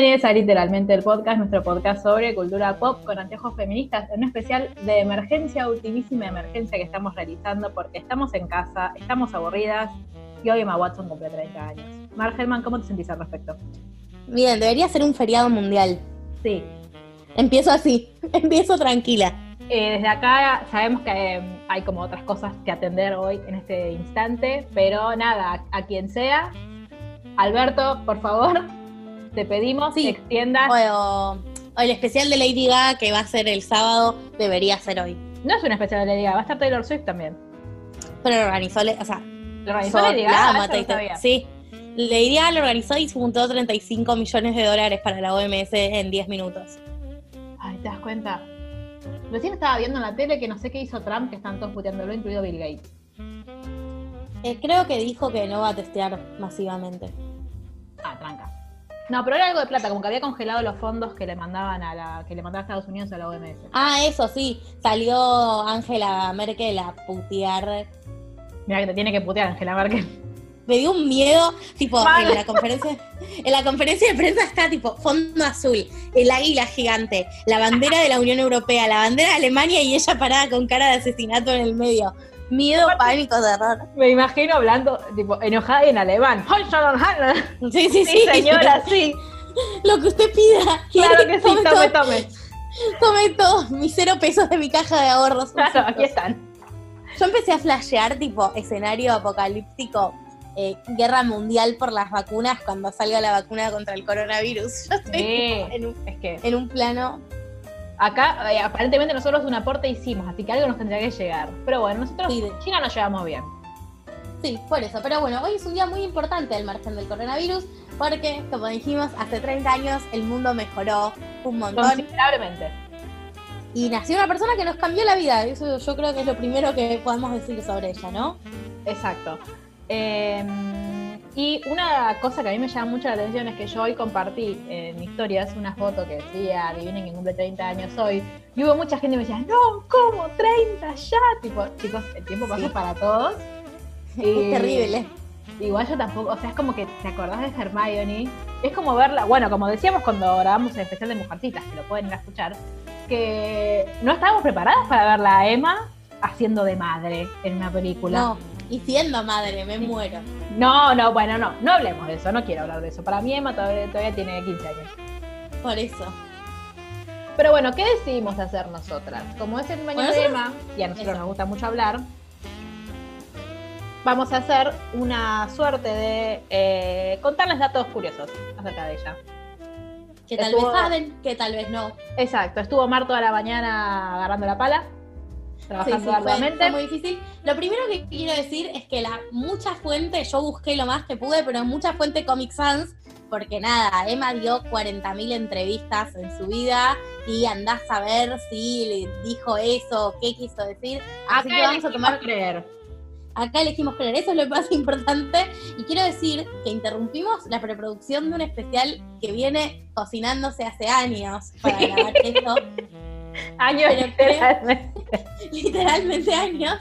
Bienvenidos a Literalmente el Podcast, nuestro podcast sobre cultura pop con anteojos feministas, en un especial de emergencia, ultimísima emergencia que estamos realizando porque estamos en casa, estamos aburridas y hoy Emma Watson cumple 30 años. Mar Helman, ¿cómo te sentís al respecto? Bien, debería ser un feriado mundial. Sí, Empiezo así, empiezo tranquila. eh, desde acá sabemos que eh, hay como otras cosas que atender hoy en este instante, pero nada, a, a quien sea, Alberto, por favor, te pedimos Sí. que extiendas. O, o el especial de Lady Gaga que va a ser el sábado, debería ser hoy. No es una especial de Lady Gaga, va a estar Taylor Swift también. Pero lo organizó, o sea, ¿Lo organizó Lady la Gaga? amo a Eso no Taylor. sabía. Sí. Lady Gaga lo organizó y juntó 35 millones de dólares para la OMS en 10 minutos. Ay, ¿te das cuenta? Recién estaba viendo en la tele que no sé qué hizo Trump, que están todos puteándolo, incluido Bill Gates. Eh, creo que dijo que no va a testear masivamente. Ah, tranca. No, pero era algo de plata, como que había congelado los fondos que le mandaban a la, que le mandaba a Estados Unidos a la OMS. Ah, eso sí, salió Angela Merkel a putear Mira que te tiene que putear Angela Merkel. me dio un miedo, tipo, en la conferencia, en la conferencia de prensa está tipo fondo azul, el águila gigante, la bandera de la Unión Europea, la bandera de Alemania y ella parada con cara de asesinato en el medio. Miedo, pánico, terror. Me imagino hablando, tipo, enojada y en alemán. Sí, sí, sí. Sí, señora, sí. Lo que usted pida. Claro que sí, tome, tome, tome. tome todos mis cero pesos de mi caja de ahorros. Claro, aquí están. Yo empecé a flashear tipo escenario apocalíptico, eh, guerra mundial por las vacunas cuando salga la vacuna contra el coronavirus. Yo estoy Sí. en un, Es que en un plano acá, eh, aparentemente nosotros un aporte hicimos, así que algo nos tendría que llegar. Pero bueno, nosotros Sí, China nos llevamos bien. Sí, por eso. Pero bueno, hoy es un día muy importante al margen del coronavirus, porque, como dijimos, hace 30 años el mundo mejoró un montón Considerablemente. y nació una persona que nos cambió la vida. Eso yo creo que es lo primero que podemos decir sobre ella, ¿no? Exacto. Eh, y una cosa que a mí me llama mucho la atención es que yo hoy compartí en historias una foto que decía, adivinen que cumple 30 años hoy, y hubo mucha gente que me decía, no, ¿cómo? 30 ya. Tipo, chicos, el tiempo pasa Sí. para todos. Es Y terrible. Igual yo tampoco, o sea, es como que te acordás de Hermione, es como verla, bueno, como decíamos cuando grabamos el especial de Mujercitas, que lo pueden ir a escuchar, que no estábamos preparadas para verla a Emma haciendo de madre en una película. No, y siendo madre, me muero. No, no, bueno, no, no hablemos de eso, no quiero hablar de eso. Para mí Emma todavía, todavía tiene 15 años. Por eso. Pero bueno, ¿qué decidimos hacer nosotras? Como es el Bueno, de Emma, y a nosotros Eso. nos gusta mucho hablar, vamos a hacer una suerte de eh, contarles datos curiosos acerca de ella. Que tal Estuvo- vez saben, que tal vez no. Exacto, estuvo Mar toda la mañana agarrando la pala, Sí, sí, trabajando fue, arduamente. fue muy difícil. Lo primero que quiero decir es que la mucha fuente, yo busqué lo más que pude, pero mucha fuente Comic Sans, porque nada, Emma dio 40.000 entrevistas en su vida y andás a ver si dijo eso, qué quiso decir. Así Acá que vamos a tomar creer. Acá elegimos creer, eso es lo más importante. Y quiero decir que interrumpimos la preproducción de un especial que viene cocinándose hace años para grabar esto, Años literalmente. literalmente años,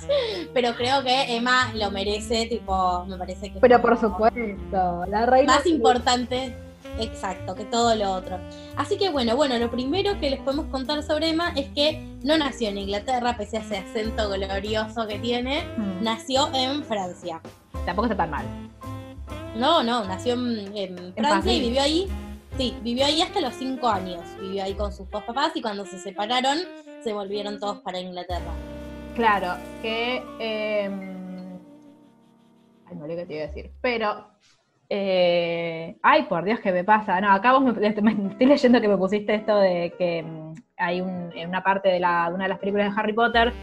pero creo que Emma lo merece, tipo, me parece que Pero por supuesto, la reina. más importante, exacto, que todo lo otro. Así que bueno, bueno, lo primero que les podemos contar sobre Emma es que no nació en Inglaterra, pese a ese acento glorioso que tiene, Mm, nació en Francia. Tampoco está tan mal. No, no, nació en, en Francia y vivió ahí. Sí, vivió ahí hasta los cinco años. Vivió ahí con sus dos papás y cuando se separaron se volvieron todos para Inglaterra. Claro, que. eh, Ay, no sé qué te iba a decir. Pero. eh, Ay, por Dios, ¿qué me pasa? No, acá vos me, me- estoy leyendo que me pusiste esto de que mm, hay un- en una parte de, la, de una de las películas de Harry Potter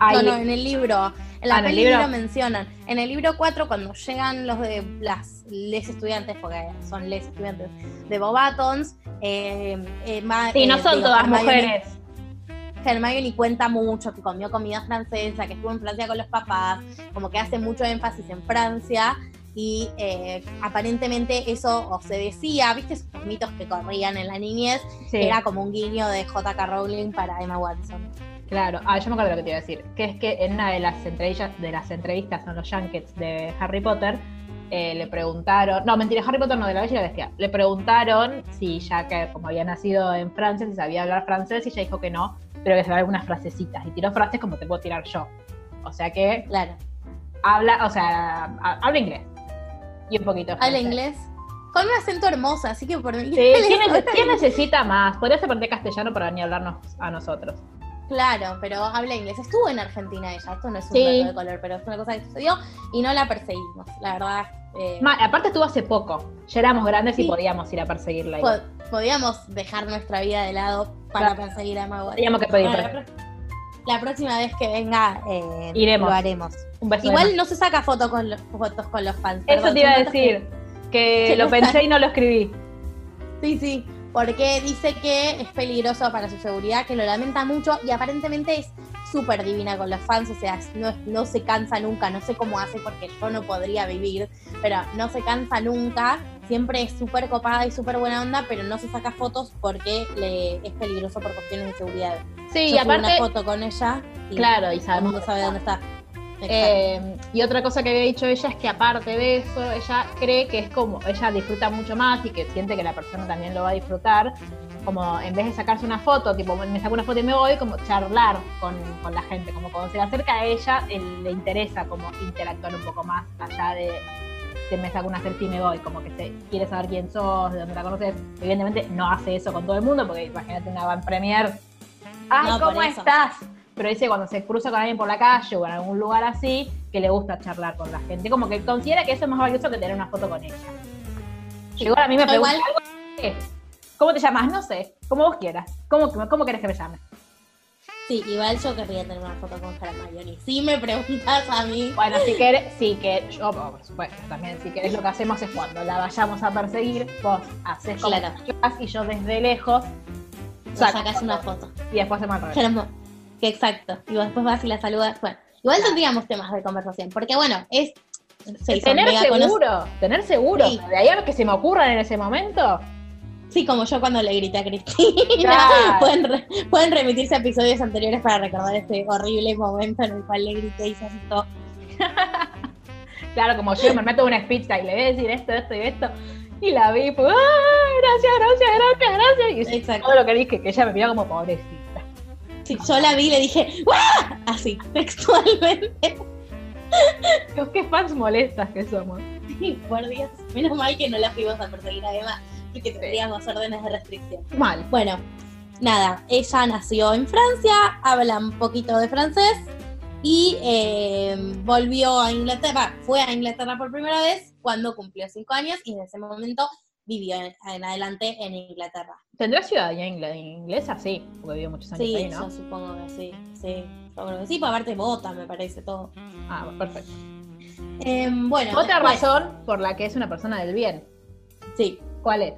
Hay- No, no, en el libro. En la Ah, ¿en el peli libro? lo mencionan. En el libro 4, cuando llegan los de las les estudiantes, porque son les estudiantes de Bobatons, eh, eh, Sí, no eh, son digo, todas Hermione- mujeres. Hermione cuenta mucho que comió comida francesa, que estuvo en Francia con los papás, como que hace mucho énfasis en Francia y eh, aparentemente eso o se decía, ¿viste esos mitos que corrían en la niñez? Sí, Era como un guiño de J.K. Rowling para Emma Watson. Claro. Ah, yo me acuerdo lo que te iba a decir. Que es que en una de las entrevistas, de las entrevistas en los Junkets de Harry Potter, eh, le preguntaron. No, mentira, Harry Potter no, de la Bella y la Bestia. Le preguntaron si ya que como había nacido en Francia, si sabía hablar francés, y ella dijo que no, pero que sabía algunas frasecitas. Y tiró frases como te puedo tirar yo. O sea que Claro. habla, o sea, ha- habla inglés. Y un poquito. Habla inglés. Con un acento hermoso, así que por mí. Sí, ¿quién, neces- quién necesita más? Podrías aprender castellano para venir a hablarnos a nosotros. Claro, pero habla inglés. Estuvo en Argentina ella, esto no es un Sí. dato de color, pero es una cosa que sucedió y no la perseguimos, la verdad. eh, Ma- aparte estuvo hace poco. Ya éramos grandes y podíamos ir a perseguirla. po- podíamos dejar nuestra vida de lado para Claro. perseguir a Watson. Teníamos que pedir Bueno, la, próxima vez que venga eh, Iremos. lo haremos. Un beso. Igual no se saca foto con los, fotos con los fans. Eso perdón, te iba a decir. Que que lo pensé y no lo escribí. Sí, sí, porque dice que es peligroso para su seguridad, que lo lamenta mucho y aparentemente es súper divina con los fans, o sea, no, no se cansa nunca, no sé cómo hace porque yo no podría vivir, pero no se cansa nunca, siempre es súper copada y súper buena onda, pero no se saca fotos porque le es peligroso por cuestiones de seguridad. Sí, Yo y aparte. una foto con ella y Claro, y todo el sabemos mundo sabe dónde está. Eh, y otra cosa que había dicho ella es que aparte de eso, ella cree que es como, ella disfruta mucho más y que siente que la persona también lo va a disfrutar, como en vez de sacarse una foto, tipo me saco una foto y me voy, como charlar con, con la gente, como cuando se le acerca a ella, él- le interesa como interactuar un poco más allá de que me saco una selfie y me voy, como que se quiere saber quién sos, de dónde la conoces. Evidentemente no hace eso con todo el mundo, porque imagínate una van premier. ¡Ay, No, por cómo eso. estás! Pero dice cuando se cruza con alguien por la calle o en algún lugar así, que le gusta charlar con la gente. Como que considera que eso es más valioso que tener una foto con ella. Igual a mí me pregunta algo. ¿Cómo te llamas? No sé. Como vos quieras. ¿Cómo, cómo querés que me llame? Sí, igual yo querría tener una foto con Hermione. Si me preguntas a mí, Bueno, si querés, sí que yo, por supuesto, también si querés lo que hacemos es cuando la vayamos a perseguir, vos haces Claro. y yo desde lejos saco sacas una foto. y después se me que exacto. Y vos después vas y la saludas. Bueno, igual tendríamos temas de conversación, porque bueno, es. son Tener seguro, tener seguro. Sí. De ahí a que se me ocurran en ese momento. Sí, como yo cuando le grité a Cristina. Claro. pueden, re- pueden remitirse a episodios anteriores para recordar este horrible momento en el cual le grité y se asustó. Claro, como yo me meto en una speech y le voy a decir esto, esto y esto. Y la vi, pues, ¡ah! Gracias, gracias, gracias, gracias. Y Exacto. todo lo que dije, que ella me miró como pobrecita. Sí, yo la vi y le dije, ¡Guau! Así, textualmente. Dios, qué fans molestas que somos. Por Dios, menos mal que no la fuimos a perseguir a Emma, porque tendríamos órdenes de restricción. Mal. Bueno, nada, ella nació en Francia, habla un poquito de francés y eh, volvió a Inglaterra, fue a Inglaterra por primera vez cuando cumplió cinco años y en ese momento vivió en, en adelante en Inglaterra. ¿Tendrá ciudadanía ingle- inglesa? Sí, porque vivió muchos años Sí, ahí, ¿no? yo supongo que sí, sí, yo creo que sí, pues aparte vota, me parece todo. Ah, perfecto. Eh, bueno, Otra después, razón por la que es una persona del bien. Sí, ¿Cuál es?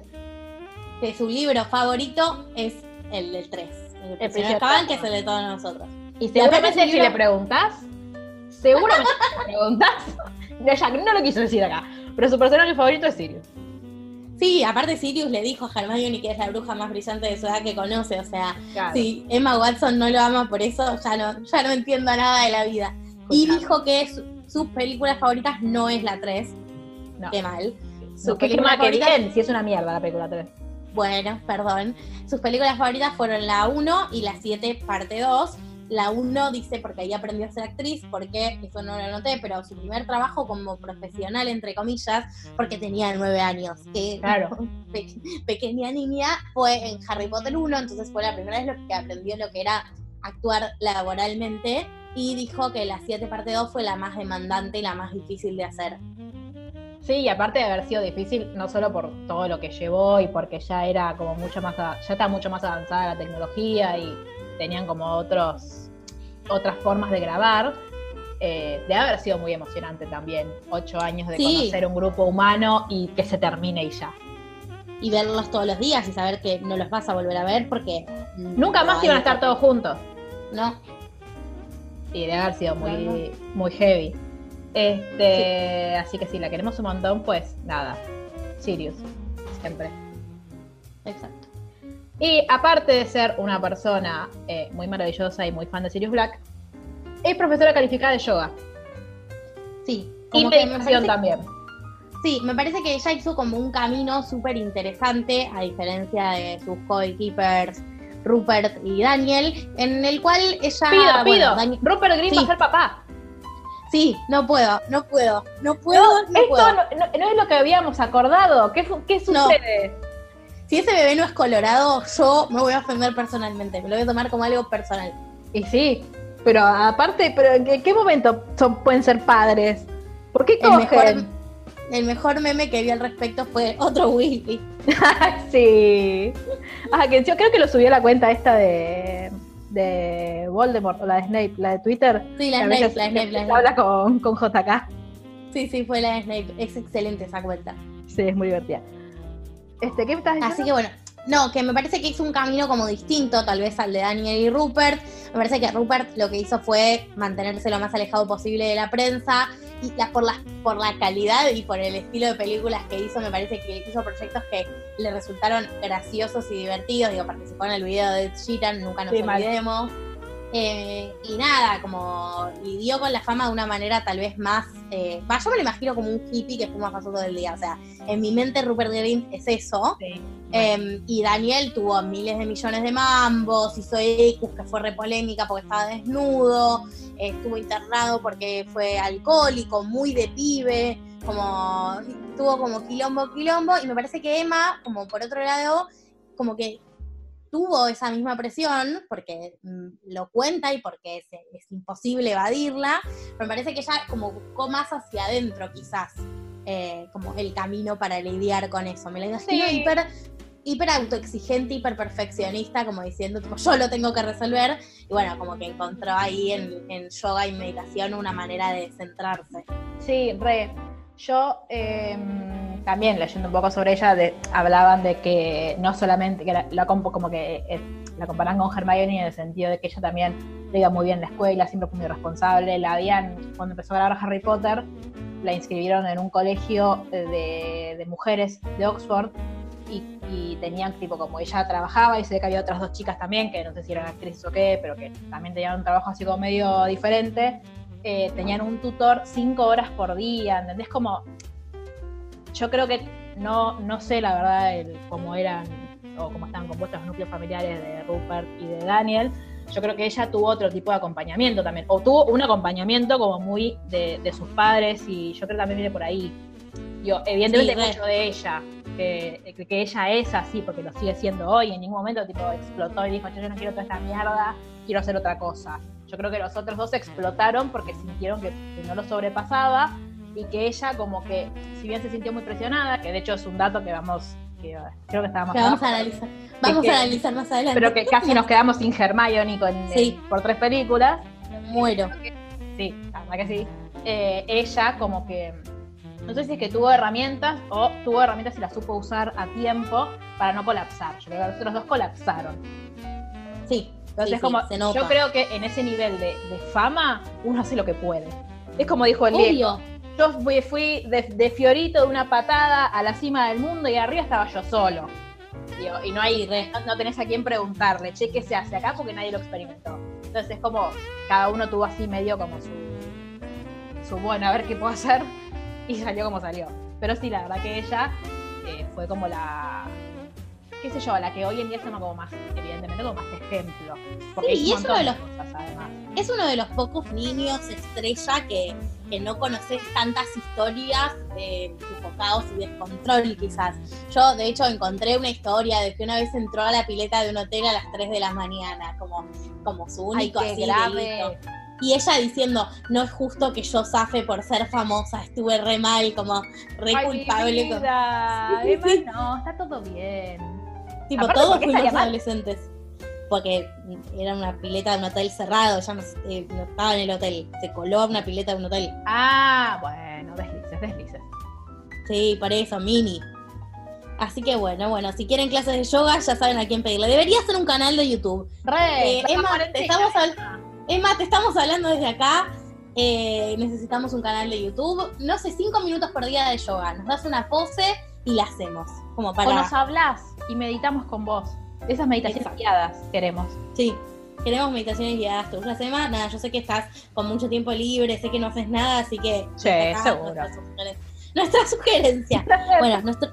que su libro favorito es el del 3, el, prisionero Azkaban, que es el de todos nosotros. Y seguramente si libro- le preguntás, seguramente si le preguntás, no lo quiso decir acá, pero su personaje favorito es Sirius. Sí, aparte Sirius le dijo a Hermione que es la bruja más brillante de su edad que conoce, o sea, Claro. si Emma Watson no lo ama por eso, ya no, ya no entiendo nada de la vida. Y dijo que su- sus películas favoritas no es la 3, No. qué mal. Sus No, mal que bien, si es una mierda la película 3. bueno, perdón. Sus películas favoritas fueron la 1 y la 7 parte 2. La 1 dice porque ahí aprendió a ser actriz, porque eso no lo noté, pero su primer trabajo como profesional, entre comillas, porque tenía 9 años. Que Claro. pe- pequeña niña fue en Harry Potter 1, entonces fue la primera vez lo que aprendió lo que era actuar laboralmente y dijo que la 7 parte 2 fue la más demandante y la más difícil de hacer. Sí, y aparte de haber sido difícil, no solo por todo lo que llevó y porque ya era como mucho más, ya está mucho más avanzada la tecnología y tenían como otros, otras formas de grabar. Eh, debe haber sido muy emocionante también, ocho años de Sí. conocer un grupo humano y que se termine y ya. Y verlos todos los días y saber que no los vas a volver a ver porque. Nunca más iban a estar todos juntos. No. Y debe haber sido muy, muy heavy. Este, Así que si la queremos un montón, pues nada. Sirius, siempre. Exacto. Y aparte de ser una persona eh, muy maravillosa y muy fan de Sirius Black, es profesora calificada de yoga. Sí. Y como me meditación también. Sí, me parece que ella hizo como un camino súper interesante, a diferencia de sus co-keepers Rupert y Daniel, en el cual ella. Pido, bueno, pido. Rupert Green va Sí. a ser papá. Sí, no puedo, no puedo, no puedo, no, Esto puedo. no, no- no es lo que habíamos acordado. ¿Qué, No. sucede? Si ese bebé no es colorado, yo me voy a ofender personalmente, me lo voy a tomar como algo personal. Y sí, pero aparte, pero ¿en qué, momento son, pueden ser padres? ¿Por qué El cogen? mejor, el mejor meme que vi al respecto fue otro Willy. sí. Ah, que yo creo que lo subió a la cuenta esta de, de Voldemort o la de Snape, la de Twitter. Sí, la Snape, veces la Snape, la Snape. habla con, con JK. Sí, sí, fue la de Snape. Es excelente esa cuenta. Sí, es muy divertida. Este, ¿Qué estás diciendo? Así que bueno, no, que me parece que hizo un camino como distinto tal vez al de Daniel y Rupert. Me parece que Rupert lo que hizo fue mantenerse lo más alejado posible de la prensa y la- por, la, por la calidad y por el estilo de películas que hizo, me parece que hizo proyectos que le resultaron graciosos y divertidos. Digo, participó en el video de Ed Sheeran, nunca nos Sí, mal. Eh, y nada, como lidió con la fama de una manera tal vez más. Eh, yo me lo imagino como un hippie que fuma paso todo el día. O sea, en mi mente Rupert Grint es eso. Sí. Eh, y Daniel tuvo miles de millones de mambos, hizo Ecus, que fue re polémica porque estaba desnudo, estuvo internado porque fue alcohólico, muy de pibe, como tuvo como quilombo, quilombo, y me parece que Emma, como por otro lado, como que tuvo esa misma presión, porque mm, lo cuenta y porque es, es imposible evadirla, pero me parece que ella como buscó más hacia adentro quizás, eh, como el camino para lidiar con eso. Me la imagino Sí. hiper, hiper autoexigente, hiper perfeccionista, como diciendo, tipo, yo lo tengo que resolver, y bueno, como que encontró ahí en, en yoga y meditación una manera de centrarse. Sí, re. Yo eh, también leyendo un poco sobre ella, hablaban de que no solamente, que la, eh, la comparan con Hermione en el sentido de que ella también le iba muy bien en la escuela, siempre fue muy responsable. La habían, cuando empezó a grabar Harry Potter, la inscribieron en un colegio de, de mujeres de Oxford y, y tenían tipo como ella trabajaba y se ve que había otras dos chicas también, que no sé si eran actrices o qué, pero que también tenían un trabajo así como medio diferente eh, tenían un tutor cinco horas por día, ¿entendés? Como, yo creo que no, no sé la verdad el, cómo eran o cómo estaban compuestos los núcleos familiares de Rupert y de Daniel. Yo creo que ella tuvo otro tipo de acompañamiento también, o tuvo un acompañamiento como muy de, de sus padres y yo creo que también viene por ahí. Yo, evidentemente Sí, mucho de ella, que, que- ella es así porque lo sigue siendo hoy, en ningún momento tipo explotó y dijo, yo no quiero toda esta mierda, quiero hacer otra cosa. Yo creo que los otros dos explotaron porque sintieron que, que no lo sobrepasaba y que ella como que, si bien se sintió muy presionada, que de hecho es un dato que vamos, que creo que estábamos Que vamos a analizar, vamos que- a analizar más adelante. pero que casi nos quedamos sin Hermione con, Sí. por tres películas. Me muero. Sí, la verdad que sí. Eh, ella como que, no sé si es que tuvo herramientas o tuvo herramientas y las supo usar a tiempo para no colapsar. Yo creo que los otros dos colapsaron. Sí. Entonces, sí, como, yo creo que en ese nivel de, de fama, uno hace lo que puede. Es como dijo el Diego. Yo fui, fui de, de Fiorito de una patada a la cima del mundo y arriba estaba yo solo. Digo, y no hay, no, no tenés a quién preguntarle, che, ¿qué se hace acá? Porque nadie lo experimentó. Entonces es como, cada uno tuvo así medio como su, su bueno, a ver qué puedo hacer, y salió como salió. Pero sí, la verdad que ella eh, fue como la, qué sé yo, la que hoy en día se llama como más, evidentemente, como más ejemplo. Porque Sí, y es uno de de los- cosas, además. Es uno de los pocos niños estrella que, que no conoces tantas historias eh, enfocados y descontrol, quizás. Yo, de hecho, encontré una historia de que una vez entró a la pileta de un hotel a las 3 de la mañana, como, como su Ay, único qué así grave. Y ella diciendo, no es justo que yo zafe por ser famosa, estuve re mal, como re Ay, mi culpable. con- vida. Sí, sí, Emma, no, está todo bien. Tipo, Aparte, todos ¿por qué estaría fuimos adolescentes. porque era una pileta de un hotel cerrado, ya no, eh, no estaba en el hotel, se coló a una pileta de un hotel. Ah, bueno, deslices, deslices. Sí, por eso, mini. Así que bueno, bueno, si quieren clases de yoga ya saben a quién pedirle. Debería ser un canal de YouTube. Re, Eh, Emma, te estamos habl- Emma, te estamos hablando desde acá. Eh, necesitamos un canal de YouTube. No sé, cinco minutos por día de yoga. Nos das una pose y la hacemos. Como O para. nos hablas y meditamos con vos. Esas meditaciones Exacto. guiadas queremos. Sí. Queremos meditaciones guiadas todas las semanas. Nada, yo sé que estás con mucho tiempo libre, sé que no haces nada, así que. Sí, seguro. Nuestra sugeren- nuestra sugerencia. Bueno, nuestro,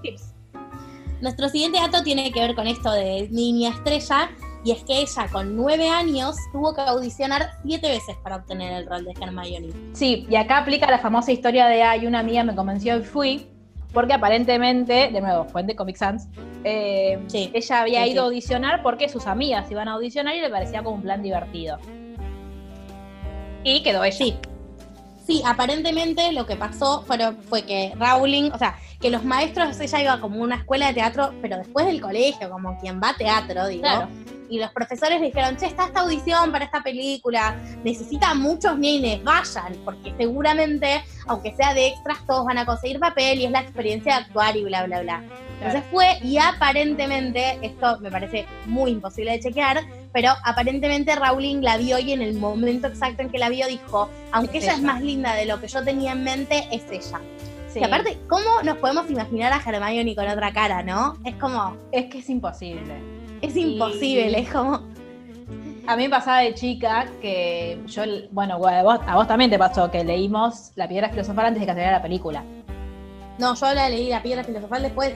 nuestro siguiente dato tiene que ver con esto de niña estrella, y es que ella con nueve años tuvo que audicionar siete veces para obtener el rol de Hermione. Sí, y acá aplica la famosa historia de hay una amiga me convenció y fui, porque aparentemente, de nuevo, fuente Comic Sans, eh, Sí, ella había sí, ido a audicionar porque sus amigas iban a audicionar y le parecía como un plan divertido. Y quedó ella. Sí. Sí, aparentemente lo que pasó fue, fue que Rowling, o sea, que los maestros, ella iba como a una escuela de teatro, pero después del colegio, como quien va a teatro, digo. Claro. Y los profesores le dijeron, che, está esta audición para esta película, necesita muchos nenes, vayan, porque seguramente, aunque sea de extras, todos van a conseguir papel y es la experiencia de actuar y bla, bla, bla. Entonces fue, y aparentemente, esto me parece muy imposible de chequear, pero aparentemente Rowling la vio y en el momento exacto en que la vio dijo, aunque Es ella es más linda de lo que yo tenía en mente, es ella. Sí. Y aparte, ¿cómo nos podemos imaginar a Hermione con otra cara, no? Es como, es que es imposible. es Y- imposible, es como, A mí me pasaba de chica que yo, bueno, a vos, a vos también te pasó que leímos La Piedra Filosofal antes de que saliera la película. no, yo la leí la piedra filosofal después,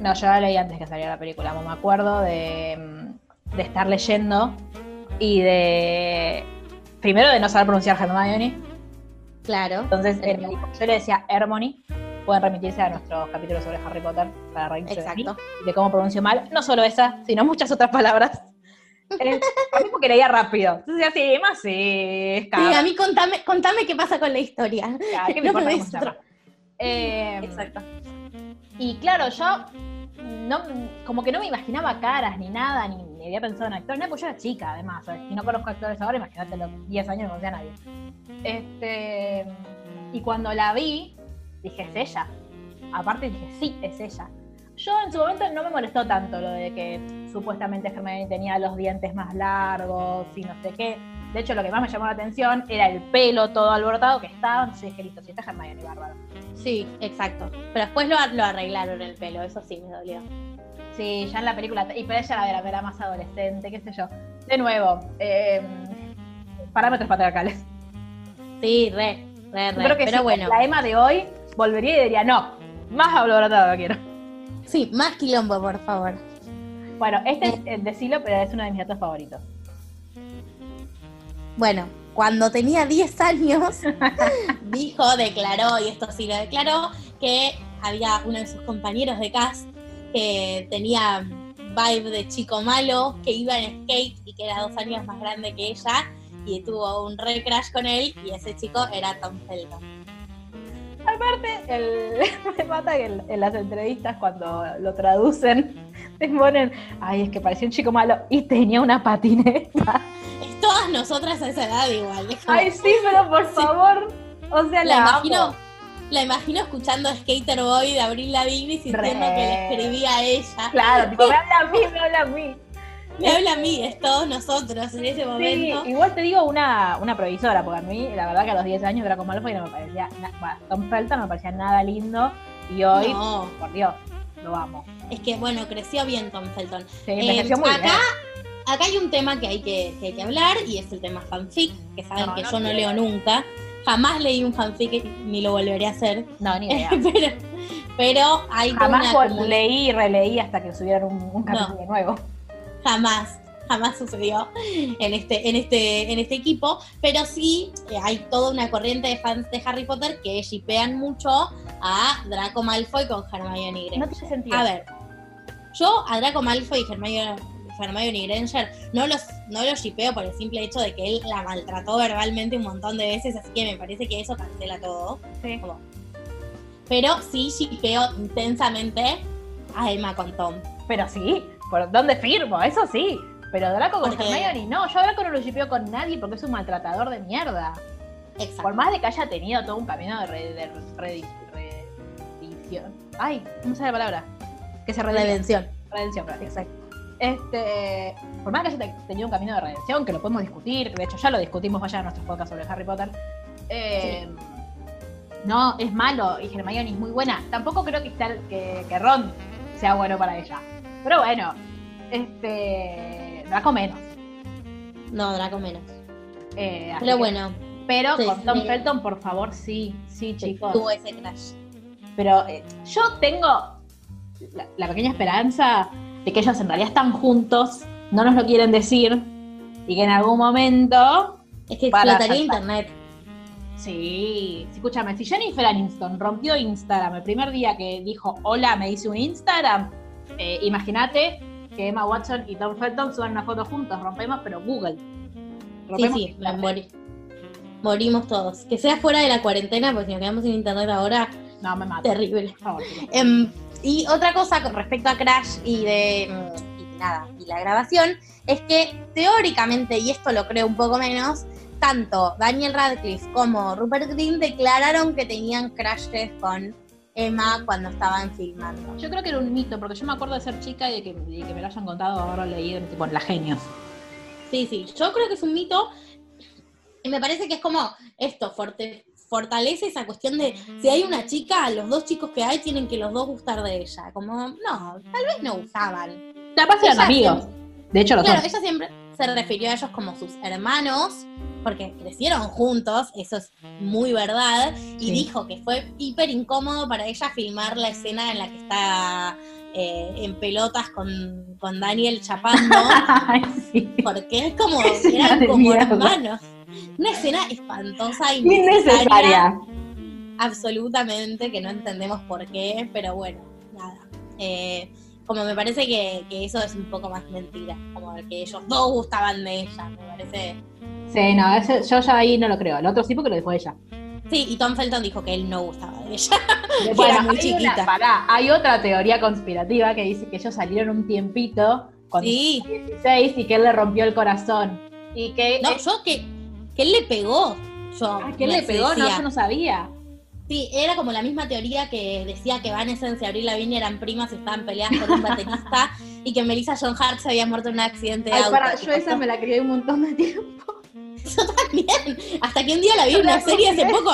No, yo la leí antes que saliera la película. Me acuerdo de, de estar leyendo y de. Primero de no saber pronunciar Hermione. Claro. Entonces yo le decía Hermione. Pueden remitirse a nuestros capítulos sobre Harry Potter para reírse de mí, Exacto. de cómo pronuncio mal. No solo esa, sino muchas otras palabras. Eh, a mí porque leía rápido. Entonces decía, sí, más sí, Sí, a mí contame, contame qué pasa con la historia. Ya, ¿qué me no me. Eh, Exacto. Y claro, yo no, como que no me imaginaba caras ni nada, ni, ni había pensado en actores, no, pues yo era chica además, ¿sabes? no conozco actores ahora, imagínate, los 10 años no conocía a nadie. Este, y cuando la vi, dije, es ella. Aparte dije, sí, es ella. Yo en su momento no me molestó tanto lo de que supuestamente Hermione tenía los dientes más largos y no sé qué. De hecho, lo que más me llamó la atención era el pelo todo alborotado que estaba. Entonces dije, listo, si está Hermione, bárbaro. Sí, exacto. Pero después lo, lo arreglaron el pelo, eso sí me dolió. Sí, ya en la película, y pero ella la verá, verá más adolescente, qué sé yo. De nuevo, eh, parámetros patriarcales. Sí, re, re, re. creo que Pero sí, bueno, la Emma de hoy volvería y diría, no, más alborotado quiero. sí, más quilombo, por favor. Bueno, este es eh, decilo, pero es uno de mis datos favoritos. Bueno, cuando tenía 10 años, dijo, declaró, y esto sí lo declaró, que había uno de sus compañeros de cast que tenía vibe de chico malo, que iba en skate y que era dos años más grande que ella, y tuvo un re crash con él, y ese chico era Tom Felton. Aparte, el, me mata que en, en las entrevistas cuando lo traducen, te ponen, ay, es que parecía un chico malo y tenía una patineta. Todas nosotras a esa edad igual. como- Ay, sí, pero por favor. O sea, la la, imagino, amo. la imagino escuchando Skater Boy de Abril Lavigne y sintiendo Re. que le escribía a ella. Claro, tipo, me habla a mí, me habla a mí. Me habla a mí, es todos nosotros en ese Sí, momento. igual te digo una, una provisora, porque a mí, la verdad que a los 10 años Draco Malfoy no me parecía, na- bueno, Tom Felton no me parecía nada lindo, y hoy, No, por Dios, lo amo. es que bueno, creció bien Tom Felton. Sí, Eh, envejeció muy acá, bien. Acá hay un tema que hay que, que hay que hablar y es el tema fanfic, que saben No, que no yo no leo nunca. Jamás leí un fanfic ni lo volveré a hacer. No, ni idea. pero, pero hay Jamás una leí y releí hasta que subieran un, un capítulo nuevo. jamás, jamás sucedió en este, en este, en este equipo, pero sí eh, hay toda una corriente de fans de Harry Potter que shipean mucho a Draco Malfoy con Hermione Granger. No tiene sentido. A ver, yo a Draco Malfoy y Hermione, Hermione Granger no los, no los shipeo por el simple hecho de que él la maltrató verbalmente un montón de veces, así que me parece que eso cancela todo. Sí. Pero sí shipeo intensamente a Emma con Tom. Pero sí, ¿por dónde firmo? Eso sí. Pero Draco con Porque- Hermione no, yo a Draco no lo shipeo con nadie porque es un maltratador de mierda. Por Exacto. más de que haya tenido todo un camino de, re- de redi- reddición. Ay, ¿cómo sale la palabra? Que se. Redención. Redención, claro, exacto. Este, por más que haya te- tenido un camino de redención, que lo podemos discutir, que de hecho ya lo discutimos vaya en nuestros podcasts sobre Harry Potter. eh, No, es malo y Hermione es muy buena. Tampoco creo que, que, que Ron sea bueno para ella. Pero bueno, este. Draco menos. No, Draco menos. Eh, Pero que- bueno, Pero Sí, con Tom sí. Felton, por favor, sí, sí, chicos. tuvo ese crash. Pero eh, yo tengo la, la pequeña esperanza de que ellos en realidad están juntos, no nos lo quieren decir, y que en algún momento. Es que explotaría internet. Sí, sí, escúchame, si Jennifer Aniston rompió Instagram el primer día que dijo hola, me hice un Instagram, eh, imagínate que Emma Watson y Tom Felton suban una foto juntos, rompemos, pero Google. Sí, Rompemos sí, Internet. mori- morimos todos. Que sea fuera de la cuarentena, porque si nos quedamos sin internet ahora, No, me mato. terrible. Por favor, y otra cosa con respecto a Crash y de, mm, y nada, y la grabación, es que teóricamente, y esto lo creo un poco menos, tanto Daniel Radcliffe como Rupert Green declararon que tenían crashes con Emma cuando estaban filmando. Yo creo que era un mito, porque yo me acuerdo de ser chica y de que, de que me lo hayan contado, ahora leído, tipo, en La Genios. Sí, sí, yo creo que es un mito y me parece que es como esto, forte- fortalece esa cuestión de si hay una chica, los dos chicos que hay tienen que los dos gustar de ella. Como, no, tal vez no gustaban. Capaz eran amigos. De hecho, Claro, son. ella siempre se refirió a ellos como sus hermanos, porque crecieron juntos, eso es muy verdad, y Sí. dijo que fue hiper incómodo para ella filmar la escena en la que está eh, en pelotas con, con Daniel chapando, sí. porque es como, eran como hermanos. Una escena espantosa y innecesaria, absolutamente, que no entendemos por qué, pero bueno, nada. Eh, como me parece que, que eso es un poco más mentira, como que ellos dos gustaban de ella, me parece. Sí, no, ese- yo ya ahí no lo creo. El otro sí porque lo dijo ella. Sí, y Tom Felton dijo que él no gustaba de ella. Bueno, era muy hay una- chiquita. pará, hay otra teoría conspirativa que dice que ellos salieron un tiempito con Sí, 16 y que él le rompió el corazón. Y que. no, yo que, que él le pegó. Yo Ah, que él me le pegó, no, decía. yo no sabía. Sí, era como la misma teoría que decía que Vanessa y Abril Lavigne eran primas y estaban peleadas por un baterista y que Melissa John Hart se había muerto en un accidente de Ay, auto. para, yo esa me la crié un montón de tiempo. Yo también. Hasta que un día la vi en una serie hace poco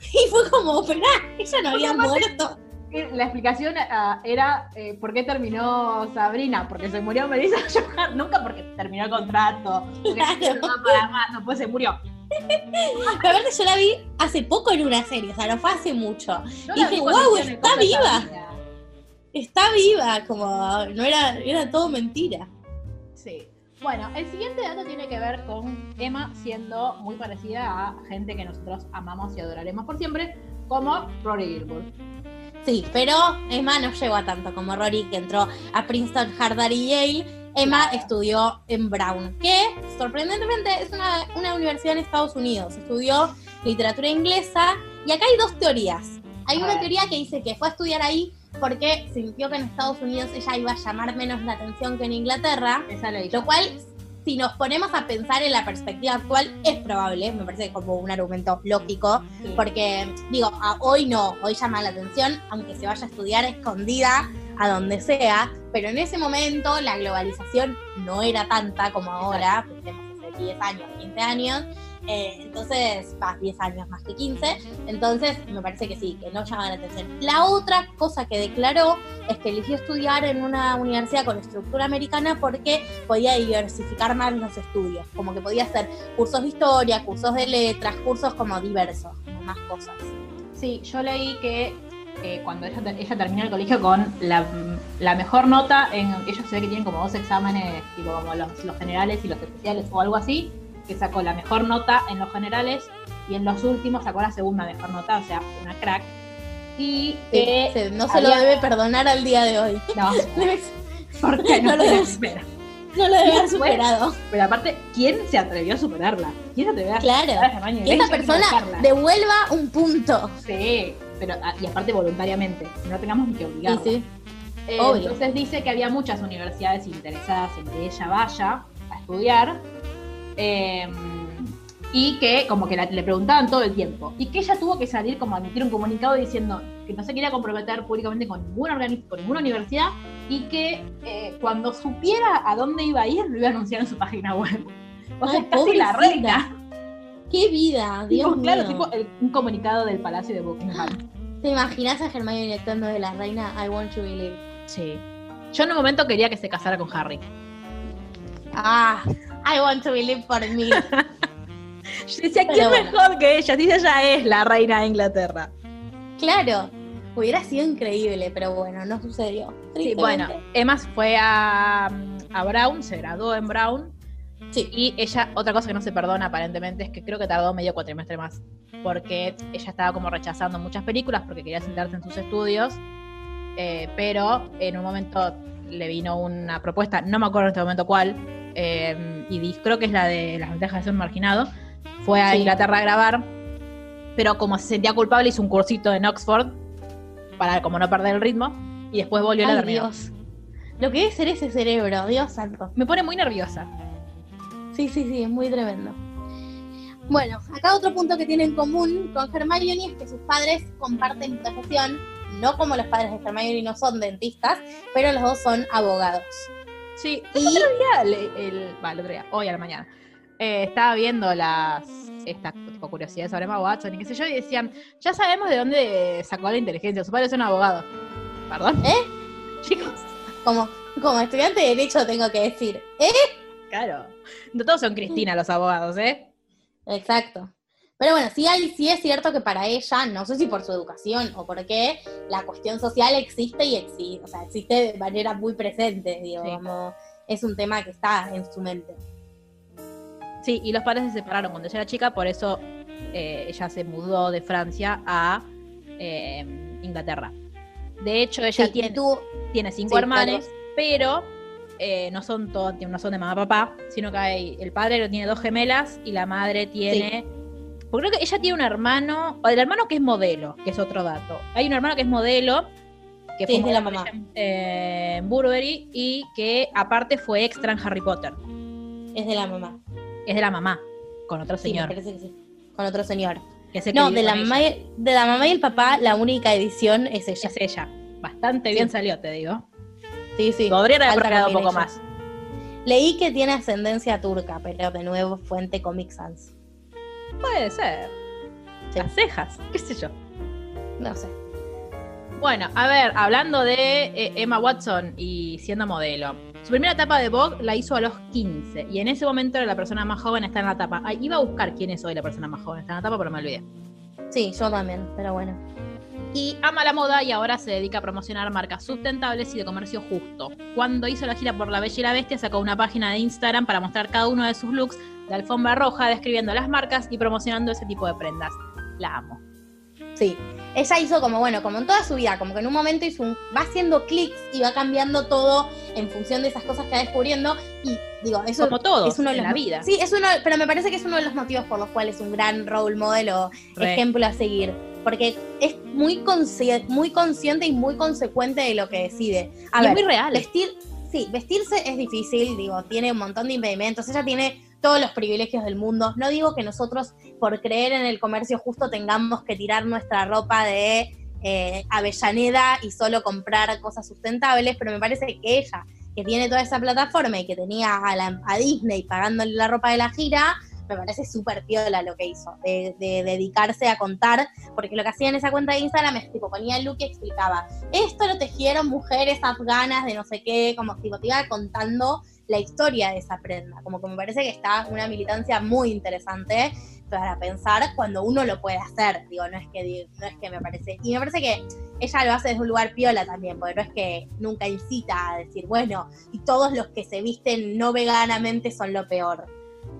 y fue como, pero ella no había muerto. La explicación ah, era eh, por qué terminó Sabrina, porque se murió Melissa Joan Hart, nunca porque terminó el contrato, porque Claro. no para más, no, pues se murió. Pero aparte yo la vi hace poco en una serie, o sea, no fue hace mucho. Yo Y dije, vi cuando "Guau, hicieron el está viva". Sabrina. Está viva, como no era, era todo mentira. Sí. Bueno, el siguiente dato tiene que ver con Emma siendo muy parecida a gente que nosotros amamos y adoraremos por siempre, como Rory Gilmore. Sí, pero Emma no llegó a tanto como Rory, que entró a Princeton, Harvard y Yale. Emma Claro. estudió en Brown, que sorprendentemente es una, una universidad en Estados Unidos. Estudió literatura inglesa y acá hay dos teorías. Hay una teoría que dice que fue a estudiar ahí porque sintió que en Estados Unidos ella iba a llamar menos la atención que en Inglaterra. Esa le Lo cual, si nos ponemos a pensar en la perspectiva actual, es probable, me parece como un argumento lógico, porque digo, a- hoy no, hoy llama la atención, aunque se vaya a estudiar escondida a donde sea, pero en ese momento la globalización no era tanta como ahora, pensemos hace 10 años, 15 años, eh, entonces, más 10 años más que 15, entonces me parece que sí, que no llama la atención. La otra cosa que declaró es que eligió estudiar en una universidad con estructura americana porque podía diversificar más los estudios, como que podía hacer cursos de historia, cursos de letras, cursos como diversos, como más cosas. Sí, yo leí que eh, cuando ella, ella terminó el colegio con la, la mejor nota en. Ellos se ve que tienen como dos exámenes, tipo como los, los generales y los especiales o algo así, que sacó la mejor nota en los generales y en los últimos sacó la segunda mejor nota, o sea, una crack. Y que. No se lo debe perdonar al día de hoy. No, Debe- ¿por qué no? No lo primera? no lo debe haber superado. Pero aparte, ¿quién se atrevió a superarla? ¿Quién se atrevió a Claro. superar a y persona devuelva un punto. Sí, pero ah, y aparte voluntariamente, no tengamos ni que obligarla. sí. Eh, entonces dice que había muchas universidades interesadas en que ella vaya a estudiar. Eh, y que como que la- le preguntaban todo el tiempo. Y que ella tuvo que salir como a emitir un comunicado diciendo que no se quería comprometer públicamente con ninguna, con ninguna universidad y que eh, cuando supiera a dónde iba a ir lo iba a anunciar en su página web. O sea, Ay, es casi la reina. ¡Qué vida! Dios Tipo, claro, mío. tipo el- un comunicado del Palacio de Buckingham. ¿Te imaginas a Hermione actuando de la reina I Want to Believe? Sí. Yo en un momento quería que se casara con Harry. Ah, I Want to Believe por mí. Yo decía, ¿quién bueno. mejor que ella? Si ella es la reina de Inglaterra. claro, hubiera sido increíble, pero bueno, no sucedió. Sí, bueno, Emma fue a, a Brown, se graduó en Brown. Sí. Y ella, otra cosa que no se perdona aparentemente es que creo que tardó medio cuatrimestre más. Porque ella estaba como rechazando muchas películas porque quería sentarse en sus estudios. eh, pero en un momento le vino una propuesta, no me acuerdo en este momento cuál, eh, y creo que es la de las ventajas de ser un marginado. Fue a Sí. Inglaterra a grabar, pero como se sentía culpable hizo un cursito en Oxford para como no perder el ritmo y después volvió a la. Dios. Lo que debe ser ese cerebro, Dios santo. Me pone muy nerviosa. Sí, sí, sí, es muy tremendo. Bueno, acá otro punto que tiene en común con Hermione es que sus padres comparten profesión, no como los padres de Hermione no son dentistas, pero los dos son abogados. Sí, Y- el otro día, le- el, va, el otro día, hoy a la mañana, eh, estaba viendo las estas tipo curiosidades sobre Emma Watson y qué sé yo, y decían, ya sabemos de dónde sacó la inteligencia, su padre es un abogado. ¿Perdón? ¿Eh? Chicos, Como, como estudiante de Derecho tengo que decir, ¿eh? claro. No todos son Cristina los abogados, ¿eh? Exacto. Pero bueno, sí, hay, sí es cierto que para ella, no sé si por su educación o por qué, la cuestión social existe y existe, o sea, existe de manera muy presente, digo, Sí. es un tema que está en su mente. Sí, y los padres se separaron cuando ella era chica, por eso eh, ella se mudó de Francia a eh, Inglaterra. De hecho, ella Sí, tiene, tú, tiene cinco Sí, hermanos, claro. pero eh, no son todos, no son de mamá papá, sino que hay, el padre tiene dos gemelas y la madre tiene. Porque creo que ella tiene un hermano, o el hermano que es modelo, que es otro dato. Hay un hermano que es modelo, que Sí, es de la mamá. en, eh, Burberry y que aparte fue extra en Harry Potter. es de la mamá. Es de la mamá, con otro Sí, me señor. parece que sí. Con otro señor. que que No, de la, mamá y, de la mamá y el papá, la única edición es ella. Es ella. Bastante Sí. bien salió, te digo. Sí, sí. Podría haber un poco más. Leí que tiene ascendencia turca, pero de nuevo fuente Comic Sans. Puede ser. Sí. Las cejas, qué sé yo. No sé. Bueno, a ver, hablando de eh, Emma Watson y siendo modelo. Su primera etapa de Vogue la hizo a los 15 y en ese momento era la persona más joven está en la etapa. Ay, iba a buscar quién es hoy la persona más joven está en la etapa, pero me olvidé. Sí, yo también, pero bueno. Y ama la moda y ahora se dedica a promocionar marcas sustentables y de comercio justo. Cuando hizo la gira por La Bella y la Bestia, sacó una página de Instagram para mostrar cada uno de sus looks de alfombra roja, describiendo las marcas y promocionando ese tipo de prendas. La amo. Sí. Ella hizo como, bueno, como en toda su vida, como que en un momento hizo un, va haciendo clics y va cambiando todo en función de esas cosas que va descubriendo. Y digo, eso Como es uno de en los la mo- vida. Sí, es uno, pero me parece que es uno de los motivos por los cuales es un gran role model o Re. ejemplo a seguir. Porque es muy, consci- muy consciente y muy consecuente de lo que decide. A y es ver, muy real. Vestir, sí, vestirse es difícil, digo, tiene un montón de impedimentos, ella tiene todos los privilegios del mundo. No digo que nosotros, por creer en el comercio justo, tengamos que tirar nuestra ropa de eh, Avellaneda y solo comprar cosas sustentables, pero me parece que ella, que tiene toda esa plataforma y que tenía a, la- a Disney pagándole la ropa de la gira, me parece súper piola lo que hizo, de, de dedicarse a contar, porque lo que hacía en esa cuenta de Instagram es tipo ponía el look y explicaba, esto lo tejieron mujeres afganas de no sé qué, como tipo te iba contando la historia de esa prenda, como que me parece que está una militancia muy interesante para pensar cuando uno lo puede hacer, digo, no es que no es que me parece, y me parece que ella lo hace desde un lugar piola también, porque no es que nunca incita a decir, bueno, y todos los que se visten no veganamente son lo peor.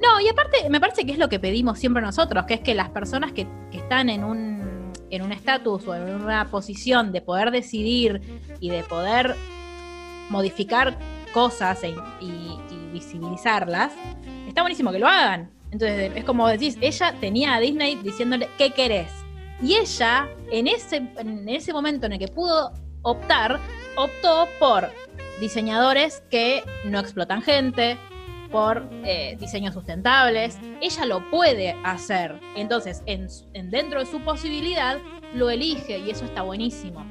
No, y aparte, me parece que es lo que pedimos siempre nosotros, que es que las personas que, que están en un en un estatus o en una posición de poder decidir y de poder modificar cosas e- y, visibilizarlas, está buenísimo que lo hagan. Entonces, es como decís, ella tenía a Disney diciéndole, ¿qué querés? Y ella, en ese, en ese momento en el que pudo optar, optó por diseñadores que no explotan gente, por eh, diseños sustentables. Ella lo puede hacer. Entonces, en, en dentro de su posibilidad, lo elige y eso está buenísimo.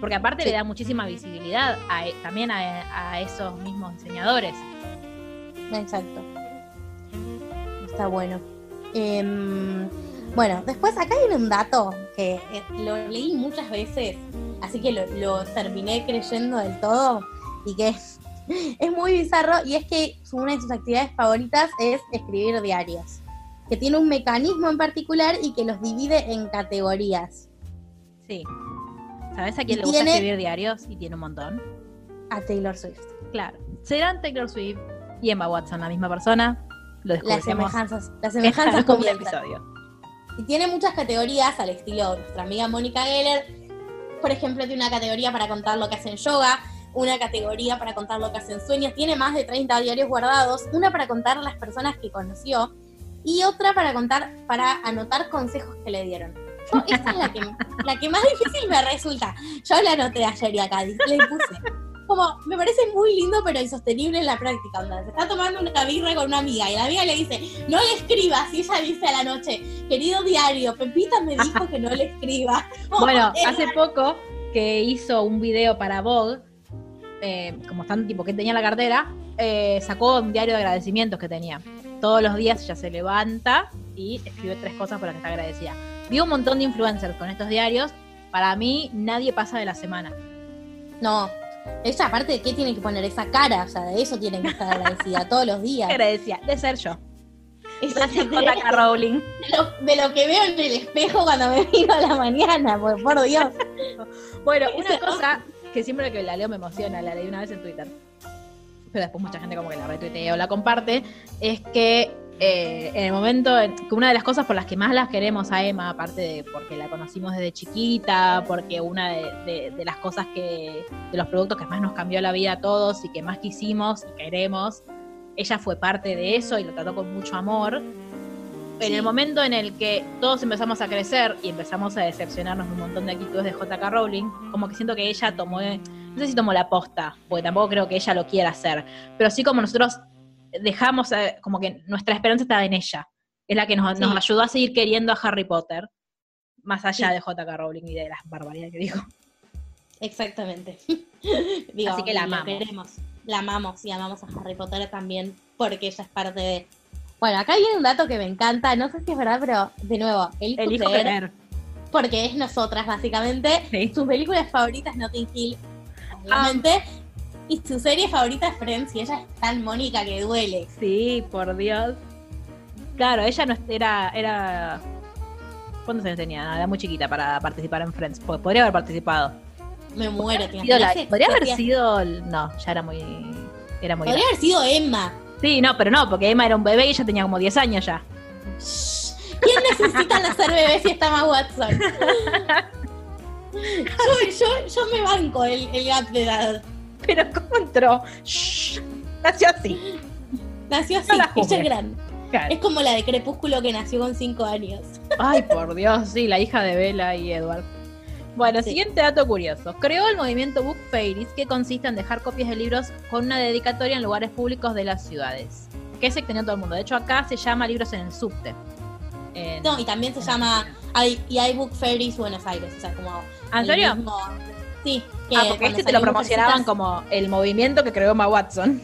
Porque aparte Sí. le da muchísima visibilidad a e- también a, a esos mismos diseñadores. Exacto. Está bueno. Em, bueno, después acá viene un dato que eh, lo leí muchas veces, así que lo, lo terminé creyendo del todo y que es, es muy bizarro y es que una de sus actividades favoritas es escribir diarios, que tiene un mecanismo en particular y que los divide en categorías. Sí. ¿Sabes a quién le gusta tiene- escribir diarios? Y tiene un montón. A Taylor Swift. Claro. Serán Taylor Swift y Emma Watson la misma persona. Lo Las semejanzas, las semejanzas algún comienzan. episodio. Y tiene muchas categorías al estilo de nuestra amiga Mónica Geller. Por ejemplo, tiene una categoría para contar lo que hace en yoga, una categoría para contar lo que hace en sueños, tiene más de 30 diarios guardados, una para contar las personas que conoció y otra para contar, para anotar consejos que le dieron. Yo, esta es la que, la que más difícil me resulta. Yo la anoté ayer y acá, le puse. Como, me parece muy lindo, pero insostenible en la práctica. onda. Se está tomando una birra con una amiga y la amiga le dice, no le escribas. Y ella dice a la noche, querido diario, Pepita me dijo que no le escriba. Como, Bueno, hace poco que hizo un video para Vogue, eh, como están tipo que tenía en la cartera, eh, sacó un diario de agradecimientos que tenía. Todos los días ella se levanta y escribe tres cosas por las que está agradecida. Vi un montón de influencers con estos diarios. Para mí, nadie pasa de la semana. No. Ella, aparte de qué tiene que poner esa cara, o sea, de eso tiene que estar agradecida todos los días. Agradecida de ser yo. Gracias, J.K. Rowling. lo, de lo que veo en el espejo cuando me miro a la mañana, por, por Dios. Bueno, una cosa que siempre que la leo me emociona, la leí una vez en Twitter, pero después mucha gente como que la retuitea o la comparte, es que eh, en el momento, en- que una de las cosas por las que más las queremos a Emma, aparte de porque la conocimos desde chiquita, porque una de, de- de las cosas que, de los productos que más nos cambió la vida a todos y que más quisimos y queremos, ella fue parte de eso y lo trató con mucho amor. En el momento en el que todos empezamos a crecer y empezamos a decepcionarnos de un montón de actitudes de JK Rowling, como que siento que ella tomó, no sé si tomó la posta, porque tampoco creo que ella lo quiera hacer, pero sí como nosotros dejamos, eh, como que nuestra esperanza está en ella, es la que nos, Sí. nos ayudó a seguir queriendo a Harry Potter, más allá Sí. de JK Rowling y de las barbaridades que dijo. Exactamente. Digo, Así que la amamos. queremos. La amamos y amamos a Harry Potter también porque ella es parte de. Bueno, acá viene un dato que me encanta, no sé si es verdad, pero de nuevo, elijo, Elijo creer, creer. porque es nosotras básicamente. Sí. Sus películas favoritas Notting Hill, obviamente, y su serie favorita es Friends, y ella es tan Mónica que duele. Sí, por Dios. Claro, ella no era, era ¿cuántos años tenía? Era muy chiquita para participar en Friends, porque podría haber participado. Me muero, ¿te Sido la- imaginas? podría haber sido, no, ya era muy, era muy Podría haber sido Emma. Sí, no, pero no, porque Emma era un bebé y ella tenía como 10 años ya. ¿Quién necesita nacer bebé si está más Watson? Yo, yo, yo me banco el, el gap de edad. Pero ¿cómo entró? Shh, nació así. Nació así, No ella es grande. Claro. Es como la de Crepúsculo que nació con 5 años. Ay, por Dios, sí, la hija de Bella y Edward. Bueno, Sí. siguiente dato curioso. Creó el movimiento Book Fairies, que consiste en dejar copias de libros con una dedicatoria en lugares públicos de las ciudades. Que es extendió todo el mundo. De hecho, acá se llama libros en el subte. En- No, y también se llama. Hay- y hay Book Fairies Buenos Aires. O sea, como. ¿Ah, ¿En serio? mismo- sí. Que Ah, porque este te lo promocionaban como el movimiento que creó Emma Watson.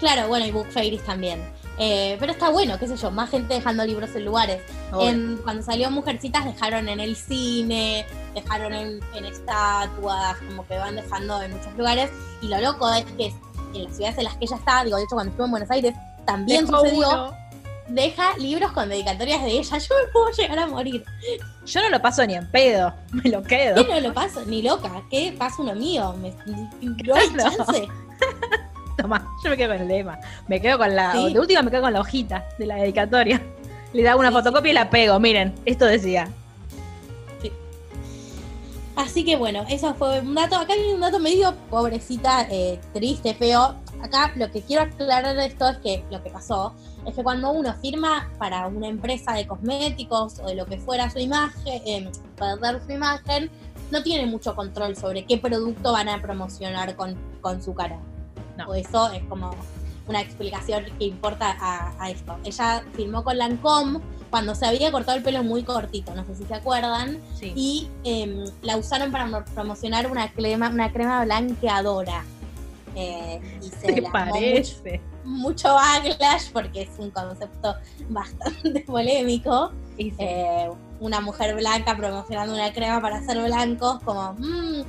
Claro, bueno, y Book Fairies también. Eh, pero está bueno, qué sé yo, más gente dejando libros en lugares. En- cuando salió Mujercitas dejaron en el cine, dejaron en, en estatuas, como que van dejando en muchos lugares. Y lo loco es que en las ciudades en las que ella está, digo, de hecho cuando estuvo en Buenos Aires, también Dejó sucedió, uno. Deja libros con dedicatorias de ella. Yo me puedo llegar a morir. Yo no lo paso ni en pedo, me lo quedo. ¿Qué no lo paso? Ni loca. ¿Qué pasa uno mío? Me, no hay chance. Toma, yo me quedo con el de Emma. Me quedo con la. Sí. De última me quedo con la hojita de la dedicatoria. Le da una Sí, fotocopia y la pego. Miren, esto decía. Así que bueno, eso fue un dato. Acá hay un dato medio pobrecita, eh, triste, feo. Acá lo que quiero aclarar de esto es que lo que pasó es que cuando uno firma para una empresa de cosméticos o de lo que fuera su imagen, eh, para dar su imagen, no tiene mucho control sobre qué producto van a promocionar con, con su cara. No. O eso es como una explicación que importa a, a esto. Ella filmó con Lancôme cuando se había cortado el pelo muy cortito, no sé si se acuerdan, Sí. y em, la usaron para mo- promocionar una crema, una crema blanqueadora. Eh, y se ¿Te parece? mucho, mucho backlash porque es un concepto bastante polémico. Y sí. Eh, una mujer blanca promocionando una crema para hacer blancos, como, mmm,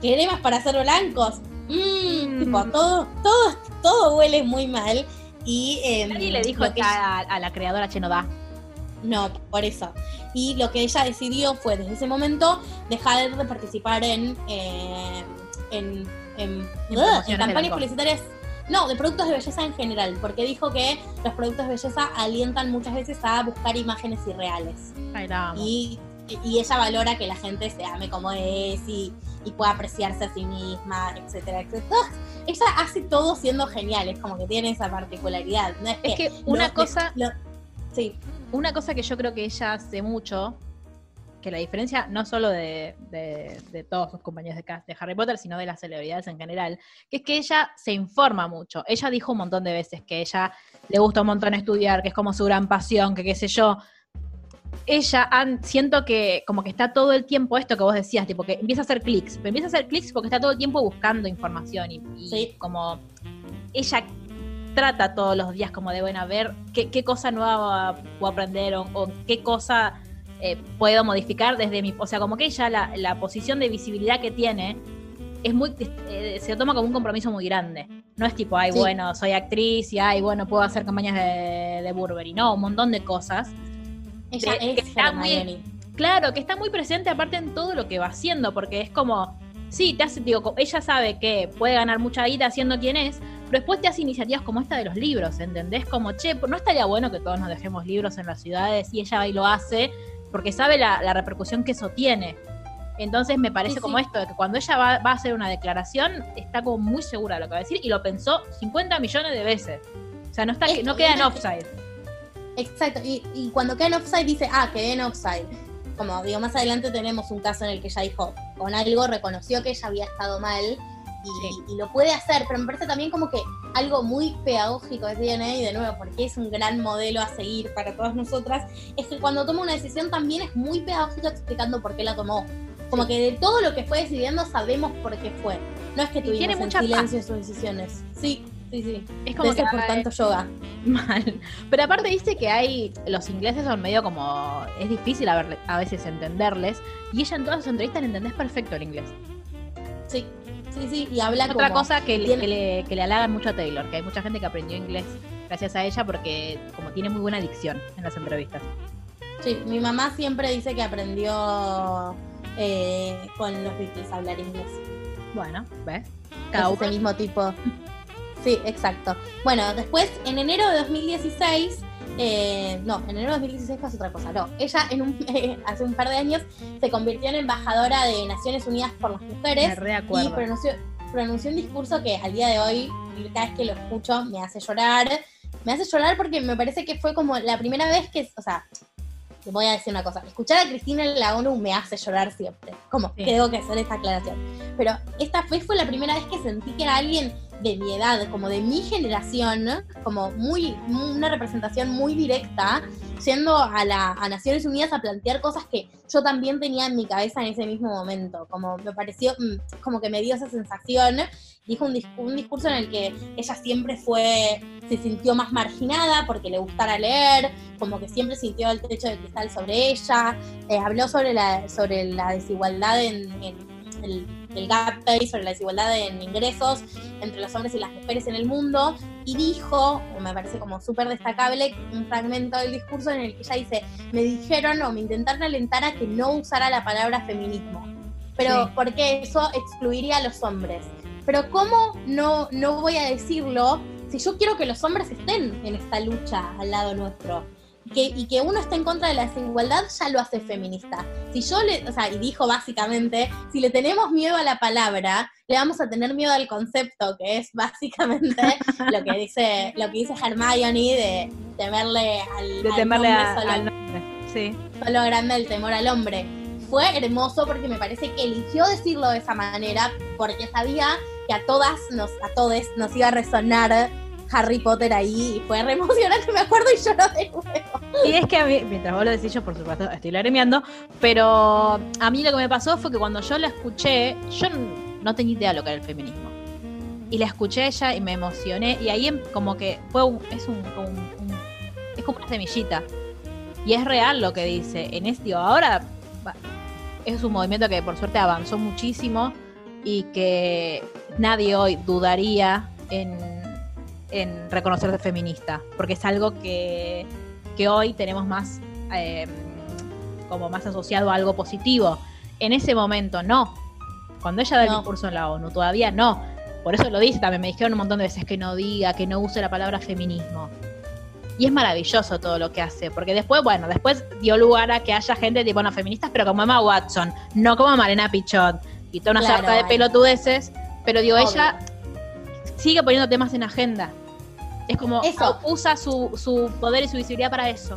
cremas para hacer blancos. Mmm, Mm. tipo, todo, todo, todo huele muy mal. Y em, Nadie le dijo que a, a la creadora Chenoda. no, por eso. Y lo que ella decidió fue desde ese momento dejar de participar en, eh, en, en, campañas publicitarias. No, de productos de belleza en general, porque dijo que los productos de belleza alientan muchas veces a buscar imágenes irreales. Ay, la. Y, y ella valora que la gente se ame como es y, y pueda apreciarse a sí misma, etcétera, etcétera. Ella hace todo siendo genial, es como que tiene esa particularidad. No es, Es que, que una lo- cosa, lo- sí, una cosa que yo creo que ella hace mucho, que la diferencia no solo de, de- de todos sus compañeros de cast de Harry Potter, sino de las celebridades en general, que es que ella se informa mucho. Ella dijo un montón de veces que ella le gusta un montón estudiar, que es como su gran pasión, que qué sé yo. Ella, han- siento que como que está todo el tiempo esto que vos decías, tipo que empieza a hacer clics, pero empieza a hacer clics porque está todo el tiempo buscando información y, y Sí. como ella trata todos los días como de, bueno, a ver qué, qué cosa nueva puedo aprender o, o qué cosa eh, puedo modificar desde mi... O sea, como que ella la, la posición de visibilidad que tiene es muy... eh, se toma como un compromiso muy grande. No es tipo, ay, Sí. bueno, soy actriz y, ay, bueno, puedo hacer campañas de, de Burberry. No, un montón de cosas. ella De- que es está muy-. Claro, que está muy presente aparte en todo lo que va haciendo, porque es como, sí, te hace, digo, ella sabe que puede ganar mucha guita siendo quien es, pero después te hace iniciativas como esta de los libros, ¿entendés? Como, che, ¿no estaría bueno que todos nos dejemos libros en las ciudades? Y ella va y lo hace, porque sabe la, la repercusión que eso tiene. Entonces me parece Sí, como sí. esto, de que cuando ella va, va a hacer una declaración, está como muy segura de lo que va a decir y lo pensó 50 millones de veces. O sea, no, está, Es no que queda en offside. Exacto, y, y cuando queda en offside dice, ah, quedé en offside. Como digo, más adelante tenemos un caso en el que ella dijo, con algo reconoció que ella había estado mal y, Sí. y lo puede hacer, pero me parece también como que algo muy pedagógico que tiene, y de nuevo, porque es un gran modelo a seguir para todas nosotras, es que cuando toma una decisión también es muy pedagógico explicando por qué la tomó. Como que de todo lo que fue decidiendo sabemos por qué fue. No es que tuvimos tiene en mucha silencio sus decisiones. Sí, sí, sí. Es como que por tanto yoga. Mal. Pero aparte dice que hay, los ingleses son medio como, es difícil a, verle- a veces entenderles, y ella en todas sus entrevistas le entendés perfecto el inglés. Sí, sí, sí. Y habla Otra como... cosa que, le- tiene- que le, que le halagan mucho a Taylor, que hay mucha gente que aprendió inglés gracias a ella porque como tiene muy buena dicción en las entrevistas. Sí, mi mamá siempre dice que aprendió eh, con los Beatles a hablar inglés. Bueno, ¿ves? Es Cada ese uno. mismo tipo. Sí, exacto. Bueno, después, en enero de 2016, eh, no, en enero de 2016 pasó otra cosa. No, ella en un, hace un par de años se convirtió en embajadora de Naciones Unidas por las Me Mujeres y pronunció, pronunció un discurso que al día de hoy, cada vez que lo escucho, me hace llorar. Me hace llorar porque me parece que fue como la primera vez que, o sea, te voy a decir una cosa, escuchar a Cristina en la ONU me hace llorar siempre. Como Sí. tengo que hacer esta aclaración. Pero esta vez fue la primera vez que sentí que era alguien de mi edad, como de mi generación, como muy, una representación muy directa, yendo a, la, a Naciones Unidas a plantear cosas que yo también tenía en mi cabeza en ese mismo momento. Como me pareció, mm, como que me dio esa sensación. Dijo un, un discurso en el que ella siempre fue, se sintió más marginada porque le gustara leer, como que siempre sintió el techo de cristal sobre ella. Eh, habló sobre la, sobre la desigualdad en, en el, el gap pay, sobre la desigualdad en ingresos entre los hombres y las mujeres en el mundo, y dijo, me parece como súper destacable, un fragmento del discurso en el que ella dice, me dijeron o me intentaron alentar a que no usara la palabra feminismo, pero Sí. porque eso excluiría a los hombres. Pero ¿cómo no, no voy a decirlo si yo quiero que los hombres estén en esta lucha al lado nuestro? Que, y que uno esté en contra de la desigualdad ya lo hace feminista. Si yo le, o sea, y dijo básicamente, si le tenemos miedo a la palabra, le vamos a tener miedo al concepto, que es básicamente lo que dice, lo que dice Hermione de temerle al, De al temerle nombre a- solo, al nombre. Sí. solo grande el temor al hombre. fue hermoso porque me parece que eligió decirlo de esa manera porque sabía que a todas nos, a todos nos iba a resonar Harry Potter ahí y fue re emocionante, me acuerdo y lloró de nuevo. Y es que a mí, mientras vos lo decís, yo por supuesto estoy lagrimeando, pero a mí lo que me pasó fue que cuando yo la escuché, yo no tenía idea de lo que era el feminismo. Y la escuché ella y me emocioné, y ahí em- como que fue un, es un, un- un- es como una semillita. Y es real lo que dice. En este, ahora es un movimiento que por suerte avanzó muchísimo y que nadie hoy dudaría en, en reconocerse feminista, porque es algo que, que hoy tenemos más eh, como más asociado a algo positivo. En ese momento no. Cuando ella da el discurso en la ONU, todavía no. Por eso lo dice también, me dijeron un montón de veces que no diga, que no use la palabra feminismo. Y es maravilloso todo lo que hace, porque después, bueno, después dio lugar a que haya gente tipo, no, feministas, pero como Emma Watson, no como Marina Pichot, y toda una Claro, sarta de pelotudeces, pero digo, Obvio. ella sigue poniendo temas en agenda. Es como Eso. usa su, su poder y su visibilidad para eso.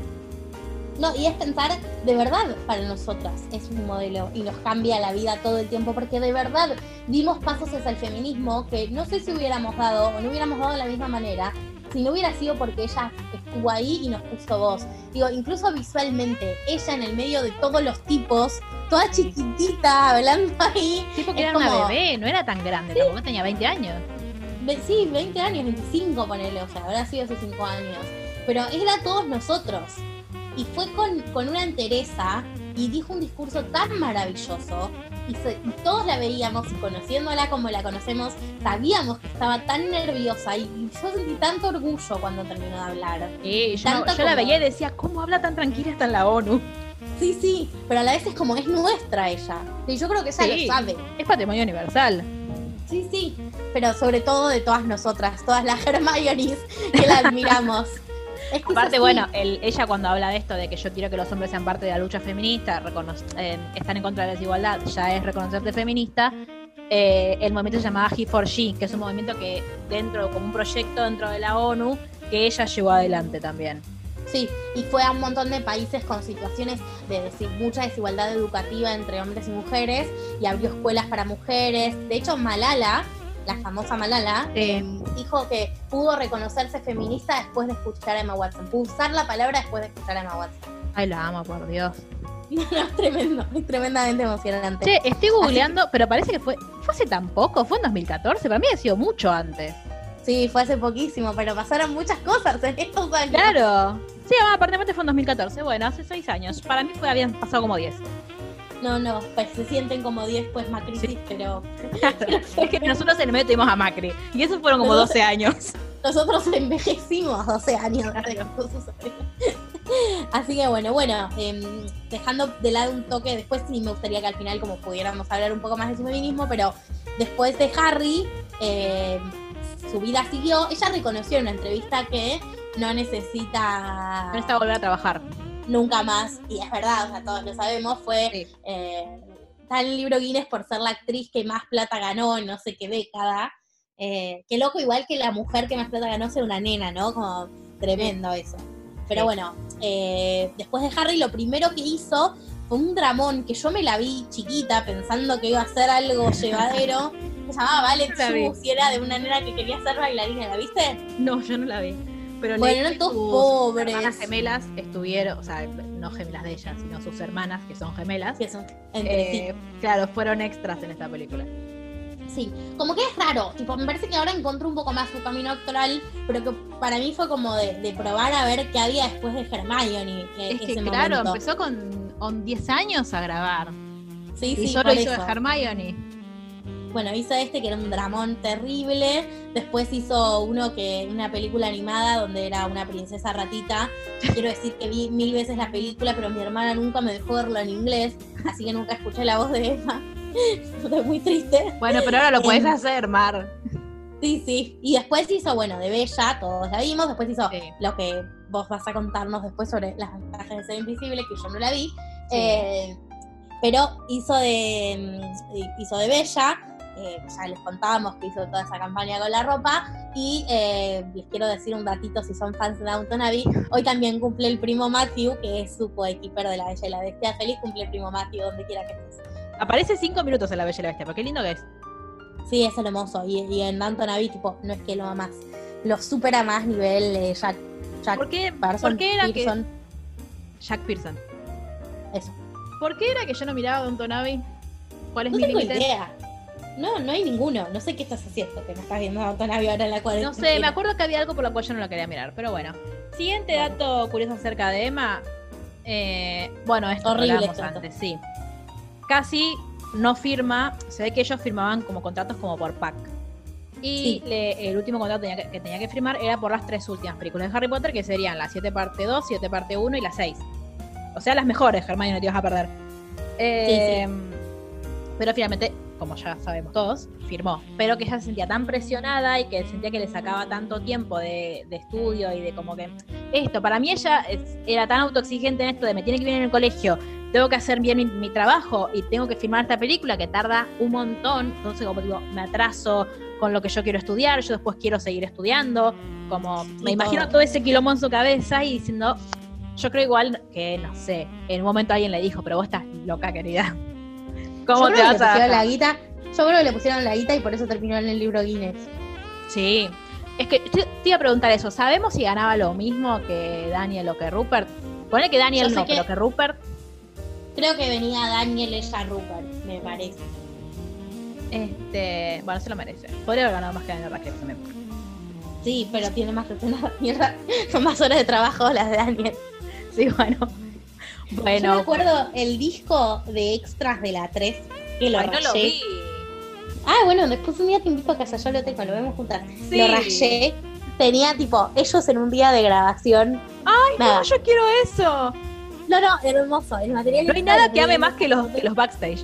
No, y es pensar de verdad para nosotras, es un modelo y nos cambia la vida todo el tiempo, porque de verdad dimos pasos hacia el feminismo que no sé si hubiéramos dado o no hubiéramos dado de la misma manera si no hubiera sido porque ella estuvo ahí y nos puso voz. Digo, incluso visualmente, ella en el medio de todos los tipos, toda chiquitita, hablando ahí. Sí, porque era una como- bebé, no era tan grande, tampoco tenía 20 años. Sí, 20 años, 25 ponele, o sea, habrá sido hace 5 años. Pero era todos nosotros. Y fue con, con una entereza y dijo un discurso tan maravilloso. Y, se- y todos la veíamos y conociéndola como la conocemos, sabíamos que estaba tan nerviosa. Y, y yo sentí tanto orgullo cuando terminó de hablar. Y yo, yo la veía y decía, ¿cómo habla tan tranquila hasta en la ONU? Sí, sí, pero a la vez es como es nuestra ella. Y yo creo que ella Sí. lo sabe. Es patrimonio universal. Sí, sí, pero sobre todo de todas nosotras, todas las Hermiones que la admiramos. Es que Aparte, bueno, el- ella cuando habla de esto, de que yo quiero que los hombres sean parte de la lucha feminista, eh, están en contra de la desigualdad, ya es reconocerte feminista. eh, el movimiento se llamaba He for She, que es un movimiento que dentro, como un proyecto dentro de la ONU, que ella llevó adelante también. Sí, y fue a un montón de países con situaciones de decir, mucha desigualdad educativa entre hombres y mujeres y abrió escuelas para mujeres. De hecho, Malala, la famosa Malala, Sí. eh, dijo que pudo reconocerse feminista después de escuchar a Emma Watson. Pudo usar la palabra después de escuchar a Emma Watson. Ay, la amo, por Dios. No, es tremendo, es tremendamente emocionante. Che, estoy googleando, pero parece que fue, fue hace tan poco, fue en 2014, para mí ha sido mucho antes. Sí, fue hace poquísimo, pero pasaron muchas cosas en estos años. Claro. Sí, ah, aparentemente fue en 2014. Bueno, hace seis años. Para mí fue, habían pasado como 10. No, no, pues se sienten como 10 pues crisis, Sí. pero es que nosotros en el medio tuvimos a Macri. Y eso fueron como 12 años. nosotros envejecimos 12 años. Así que bueno, bueno, em, dejando de lado un toque, después sí me gustaría que al final como pudiéramos hablar un poco más de su feminismo, pero después de Harry, em, su vida siguió. Ella reconoció en una entrevista que no necesita No está volver a trabajar. nunca más, y es verdad, o sea, todos lo sabemos, fue Sí. eh, está en el libro Guinness por ser la actriz que más plata ganó en no sé qué década. Eh, qué loco, igual que la mujer que más plata ganó ser una nena, ¿no? Como tremendo eso. Pero bueno, eh, después de Harry, lo primero que hizo fue un dramón que yo me la vi chiquita pensando que iba a ser algo llevadero. Se llamaba Ballet. Shoes y era de una nena que quería ser bailarina, ¿la viste? No, yo no la vi. Pero Bueno, eran que todos pobres. hermanas gemelas estuvieron, o sea, no gemelas de ellas, sino sus hermanas, que son gemelas. Sí, eso, entre sí. eh, Claro, fueron extras en esta película. Sí, como que es raro, tipo, me parece que ahora encontró un poco más su camino actoral, pero que para mí fue como de, de probar a ver qué había después de Hermione. que Es que, ese claro, momento. empezó con, con 10 años a grabar. Sí, y sí, solo hizo de eso. Hermione. Bueno, hizo este que era un dramón terrible. Después hizo uno que, una película animada donde era una princesa ratita. Quiero decir que vi mil veces la película, pero mi hermana nunca me dejó verlo en inglés, así que nunca escuché la voz de Emma. Estoy muy triste. Bueno, pero ahora lo puedes Em, hacer, Mar. Sí, sí. Y después hizo, bueno, de Bella, todos la vimos. Después hizo Sí. lo que vos vas a contarnos después sobre las ventajas de ser invisible, que yo no la vi. Sí. Eh, pero hizo de, mm, hizo de Bella. eh, ya les contábamos que hizo toda esa campaña con la ropa. Y eh, les quiero decir un datito si son fans de Downton Abbey. Hoy también cumple el primo Matthew, que es su coequiper de la Bella y la Bestia. Feliz cumple el primo Matthew, donde quiera que estés. Aparece cinco minutos en La Bella y la Bestia, pero qué lindo que es. Sí, es hermoso. Y, y en Downton Abbey, tipo, no es que lo más. Lo supera más nivel eh, Jack. Jack ¿Por qué, por qué era Pearson. que. Jack Pearson. Eso. ¿Por qué era que yo no miraba Downton Abbey? ¿Cuál es No mi tengo límite? idea. No, no hay ninguno. No sé qué estás haciendo, que no estás viendo Downton Abbey ahora en la cuarentena. No sé, me acuerdo que había algo por lo cual yo no lo quería mirar, pero bueno. Siguiente Bueno. dato curioso acerca de Emma. Eh, bueno, esto Horrible esto. antes, sí. Casi no firma, se ve que ellos firmaban como contratos como por pack. Y Sí. le- el último contrato tenía que, que tenía que firmar era por las tres últimas películas de Harry Potter, que serían la 7 parte 2, 7 parte 1 y la 6. O sea, las mejores, Hermione, no te vas a perder. Eh, Pero finalmente, como ya sabemos todos, firmó. Pero que ella se sentía tan presionada y que sentía que le sacaba tanto tiempo de, de estudio y de como que esto, para mí ella es- era tan autoexigente en esto de me tiene que ir en el colegio, tengo que hacer bien mi, mi trabajo y tengo que firmar esta película que tarda un montón, entonces como digo, me atraso con lo que yo quiero estudiar, yo después quiero seguir estudiando, como me Y imagino todo. todo ese quilombo en su cabeza y diciendo, yo creo igual que, no sé, en un momento alguien le dijo, pero vos estás loca, querida. ¿Cómo Yo te vas a la guita. Yo creo que le pusieron la guita y por eso terminó en el libro Guinness. Sí. Es que te, te iba a preguntar eso. ¿Sabemos si ganaba lo mismo que Daniel o que Rupert? Pone que Daniel no, que- pero que Rupert. Creo que venía Daniel ella Rupert, me parece. Este, bueno, se lo merece. Podría haber ganado más que Daniel Radcliffe también. Sí, pero tiene más mierda. Son más horas de trabajo las de Daniel. Sí, bueno. Yo me Bueno, acuerdo el disco de extras de la 3 que lo ay, no lo rayé. vi. Ah, bueno, después un día te invito a casa, yo lo tengo, lo vemos juntas. Sí. Lo rayé. Tenía tipo ellos en un día de grabación. Ay, Nada. no, yo quiero eso. No, no, hermoso. El material No hay nada que ame más que los, que los backstage.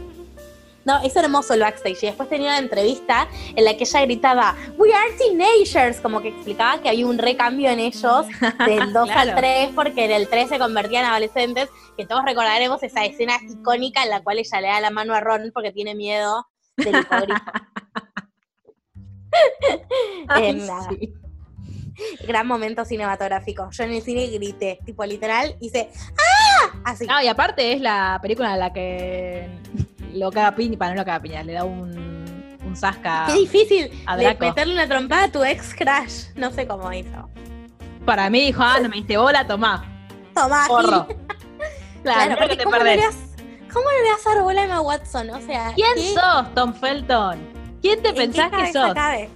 No, es hermoso el backstage. Y después tenía una entrevista en la que ella gritaba, We are teenagers, como que explicaba que había un recambio en ellos del 2 Claro. al 3, porque en el 3 se convertían en adolescentes, que todos recordaremos esa escena icónica en la cual ella le da la mano a Ron porque tiene miedo del hipogrifo. Ay, nada. sí. Gran momento cinematográfico. Yo en el cine grité, tipo literal, hice ¡Ah! Así. Ah, y aparte es la película en la que lo caga piña, para no lo caga piña, le da un, un zasca Qué difícil a de Draco. meterle una trompada a tu ex crash. No sé cómo hizo. Para mí dijo, ah, no me diste bola, tomá, Tomá, porro. Claro, porque te ¿cómo no, le das, ¿cómo no le das a dar bola a Emma Watson? O sea, ¿Quién ¿qué- sos, Tom Felton? ¿Quién te en pensás que sos? cabe?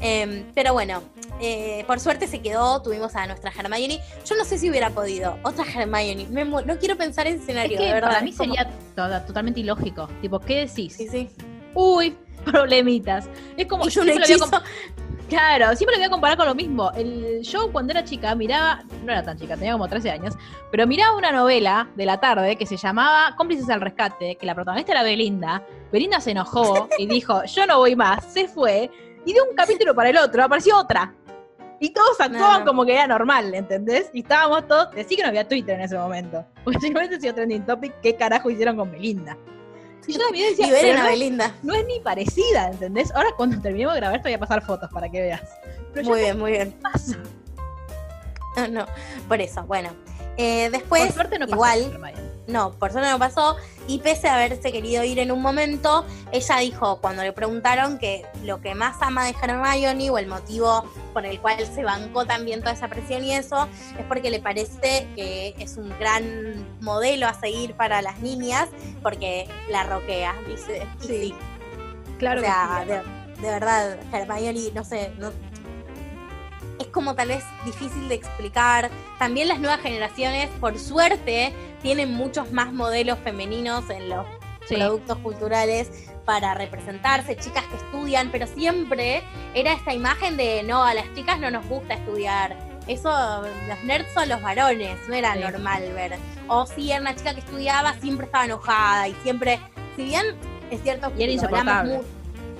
Em, pero bueno, eh, por suerte se quedó, tuvimos a nuestra Hermione. Yo no sé si hubiera podido. Otra Hermione. Me no quiero pensar en ese Es escenario, que de verdad. para mí como- sería to- totalmente ilógico. Tipo, ¿qué decís? Sí, sí. Uy, problemitas. Es como. Y un siempre lo voy a Claro, siempre lo voy a comparar con lo mismo. El show cuando era chica miraba, no era tan chica, tenía como 13 años, pero miraba una novela de la tarde que se llamaba Cómplices al Rescate, que la protagonista era Belinda. Belinda se enojó y dijo, yo no voy más, se fue, y de un capítulo para el otro apareció otra. Y todos actuaban No. como que era normal, ¿entendés? Y estábamos todos, decí que no había Twitter en ese momento. Porque simplemente sido trending topic, ¿qué carajo hicieron con Belinda? Y yo también decía, Y ver "Pero a no Belinda. no es ni parecida, ¿entendés? Ahora cuando terminemos de grabar te voy a pasar fotos para que veas. Pero Muy bien, muy bien. ¿qué pasa? No, no, por eso, bueno. Eh, después, Por suerte no pasó. igual. No, por suerte no pasó. Y pese a haberse querido ir en un momento, ella dijo cuando le preguntaron que lo que más ama de Hermione o el motivo por el cual se bancó también toda esa presión y eso, es porque le parece que es un gran modelo a seguir para las niñas, porque la roquea, dice. Sí, sí, Claro o sea, que sí. de, de verdad, Hermione, no sé, no, es como tal vez difícil de explicar. También las nuevas generaciones, por suerte, tienen muchos más modelos femeninos en los Sí. productos culturales para representarse, chicas que estudian, pero siempre era esta imagen de no, a las chicas no nos gusta estudiar. Eso, los nerds son los varones, no era Sí. normal ver. O si era una chica que estudiaba, siempre estaba enojada y siempre, si bien es cierto Y era lo hablamos insoportable. mu-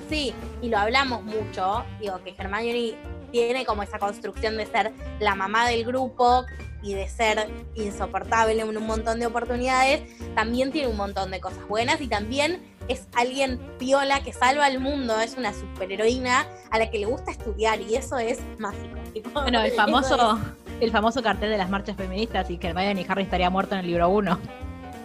Sí, y lo hablamos mucho, digo que Hermione tiene como esa construcción de ser la mamá del grupo y de ser insoportable en un montón de oportunidades, también tiene un montón de cosas buenas y también es alguien piola que salva al mundo, es una superheroína a la que le gusta estudiar y eso es mágico. tipo, Bueno, el famoso, el famoso cartel de las marchas feministas y que Hermione y Harry estaría muerto en el libro 1.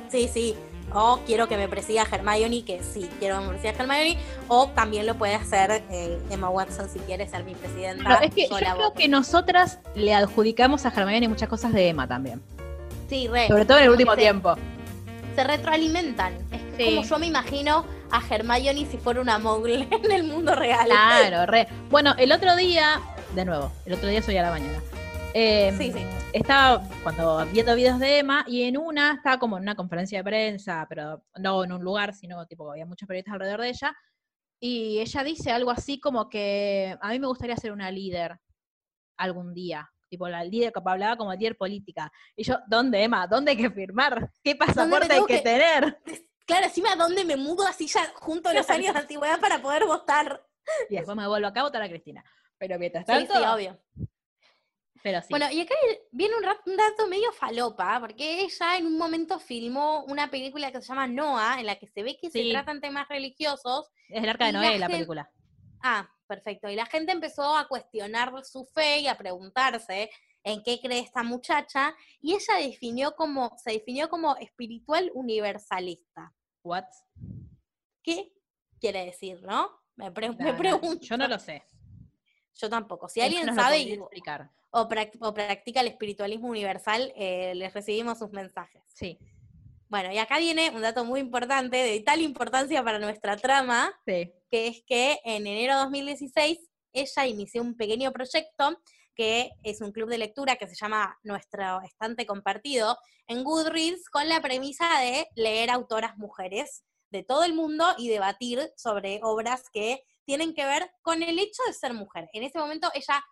Sí, sí. O quiero que me presida Hermione, que sí, quiero que me presida Hermione. O también lo puede hacer eh, Emma Watson si quiere ser mi presidenta. Pero es que yo creo voto. que nosotras le adjudicamos a Hermione muchas cosas de Emma también. Sí, re. Sobre todo en el último que se- tiempo. Se retroalimentan. Es Sí. como yo me imagino a Hermione si fuera una mogul en el mundo real. Claro, re. Bueno, el otro día, de nuevo, el otro día soy a la mañana. Eh, Sí, sí. Estaba cuando viendo videos de Emma y en una estaba como en una conferencia de prensa, pero no en un lugar, sino tipo había muchos periodistas alrededor de ella. Y ella dice algo así como que a mí me gustaría ser una líder algún día. Tipo, la líder que hablaba como líder política. Y yo, ¿dónde, Emma? ¿Dónde hay que firmar? ¿Qué pasaporte hay que que- tener? Claro, encima dónde me mudo así ya junto a los años de antigüedad para poder votar. Y después me vuelvo acá a votar a Cristina. Pero mientras Sí, tanto, sí, obvio. Pero sí. Bueno, y acá viene un, dato medio falopa, porque ella en un momento filmó una película que se llama Noah, en la que se ve que se Sí. tratan temas religiosos. es el arca de Noé la película. Ah, perfecto. Y la gente empezó a cuestionar su fe y a preguntarse en qué cree esta muchacha, y ella definió como, se definió como espiritual universalista. What? ¿Qué quiere decir, no? Me, pre- me no, pregunto. Yo no lo sé. Yo tampoco. Si alguien sabe explicar. O, prac- o practica el espiritualismo universal, eh, les recibimos sus mensajes. Sí, Bueno, y acá viene un dato muy importante, de tal importancia para nuestra trama, sí. que es que en enero de 2016 ella inició un pequeño proyecto que es un club de lectura que se llama Nuestro Estante Compartido en Goodreads con la premisa de leer autoras mujeres de todo el mundo y debatir sobre obras que tienen que ver con el hecho de ser mujer. En ese momento ella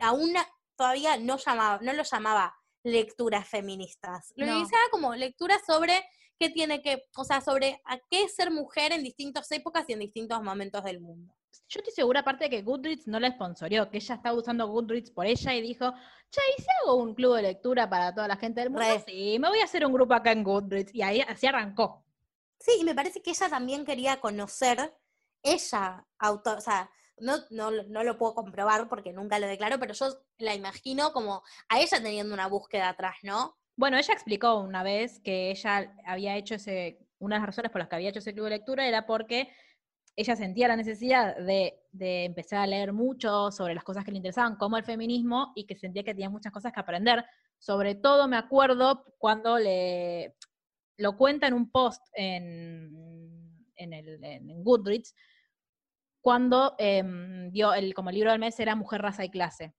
aún todavía no, llamaba, no lo llamaba lecturas feministas, lo No. iniciaba como lecturas sobre qué tiene que, o sea, sobre a qué es ser mujer en distintas épocas y en distintos momentos del mundo. Yo estoy segura, aparte de que Goodreads no la sponsorió, que ella estaba usando Goodreads por ella y dijo, che, ¿y si hago un club de lectura para toda la gente del mundo? Re. Sí, me voy a hacer un grupo acá en Goodreads. Y ahí así arrancó. Sí, y me parece que ella también quería conocer, ella, auto, o sea, no, no, no lo puedo comprobar porque nunca lo declaro, pero yo la imagino como a ella teniendo una búsqueda atrás, ¿no? Bueno, ella explicó una vez que ella había hecho ese, una de las razones por las que había hecho ese club de lectura era porque ella sentía la necesidad de, de empezar a leer mucho sobre las cosas que le interesaban, como el feminismo, y que sentía que tenía muchas cosas que aprender. Sobre todo me acuerdo cuando le lo cuenta en un post en, en, el, en Goodreads, cuando em, dio el, como el libro del mes era Mujer, Raza y Clase.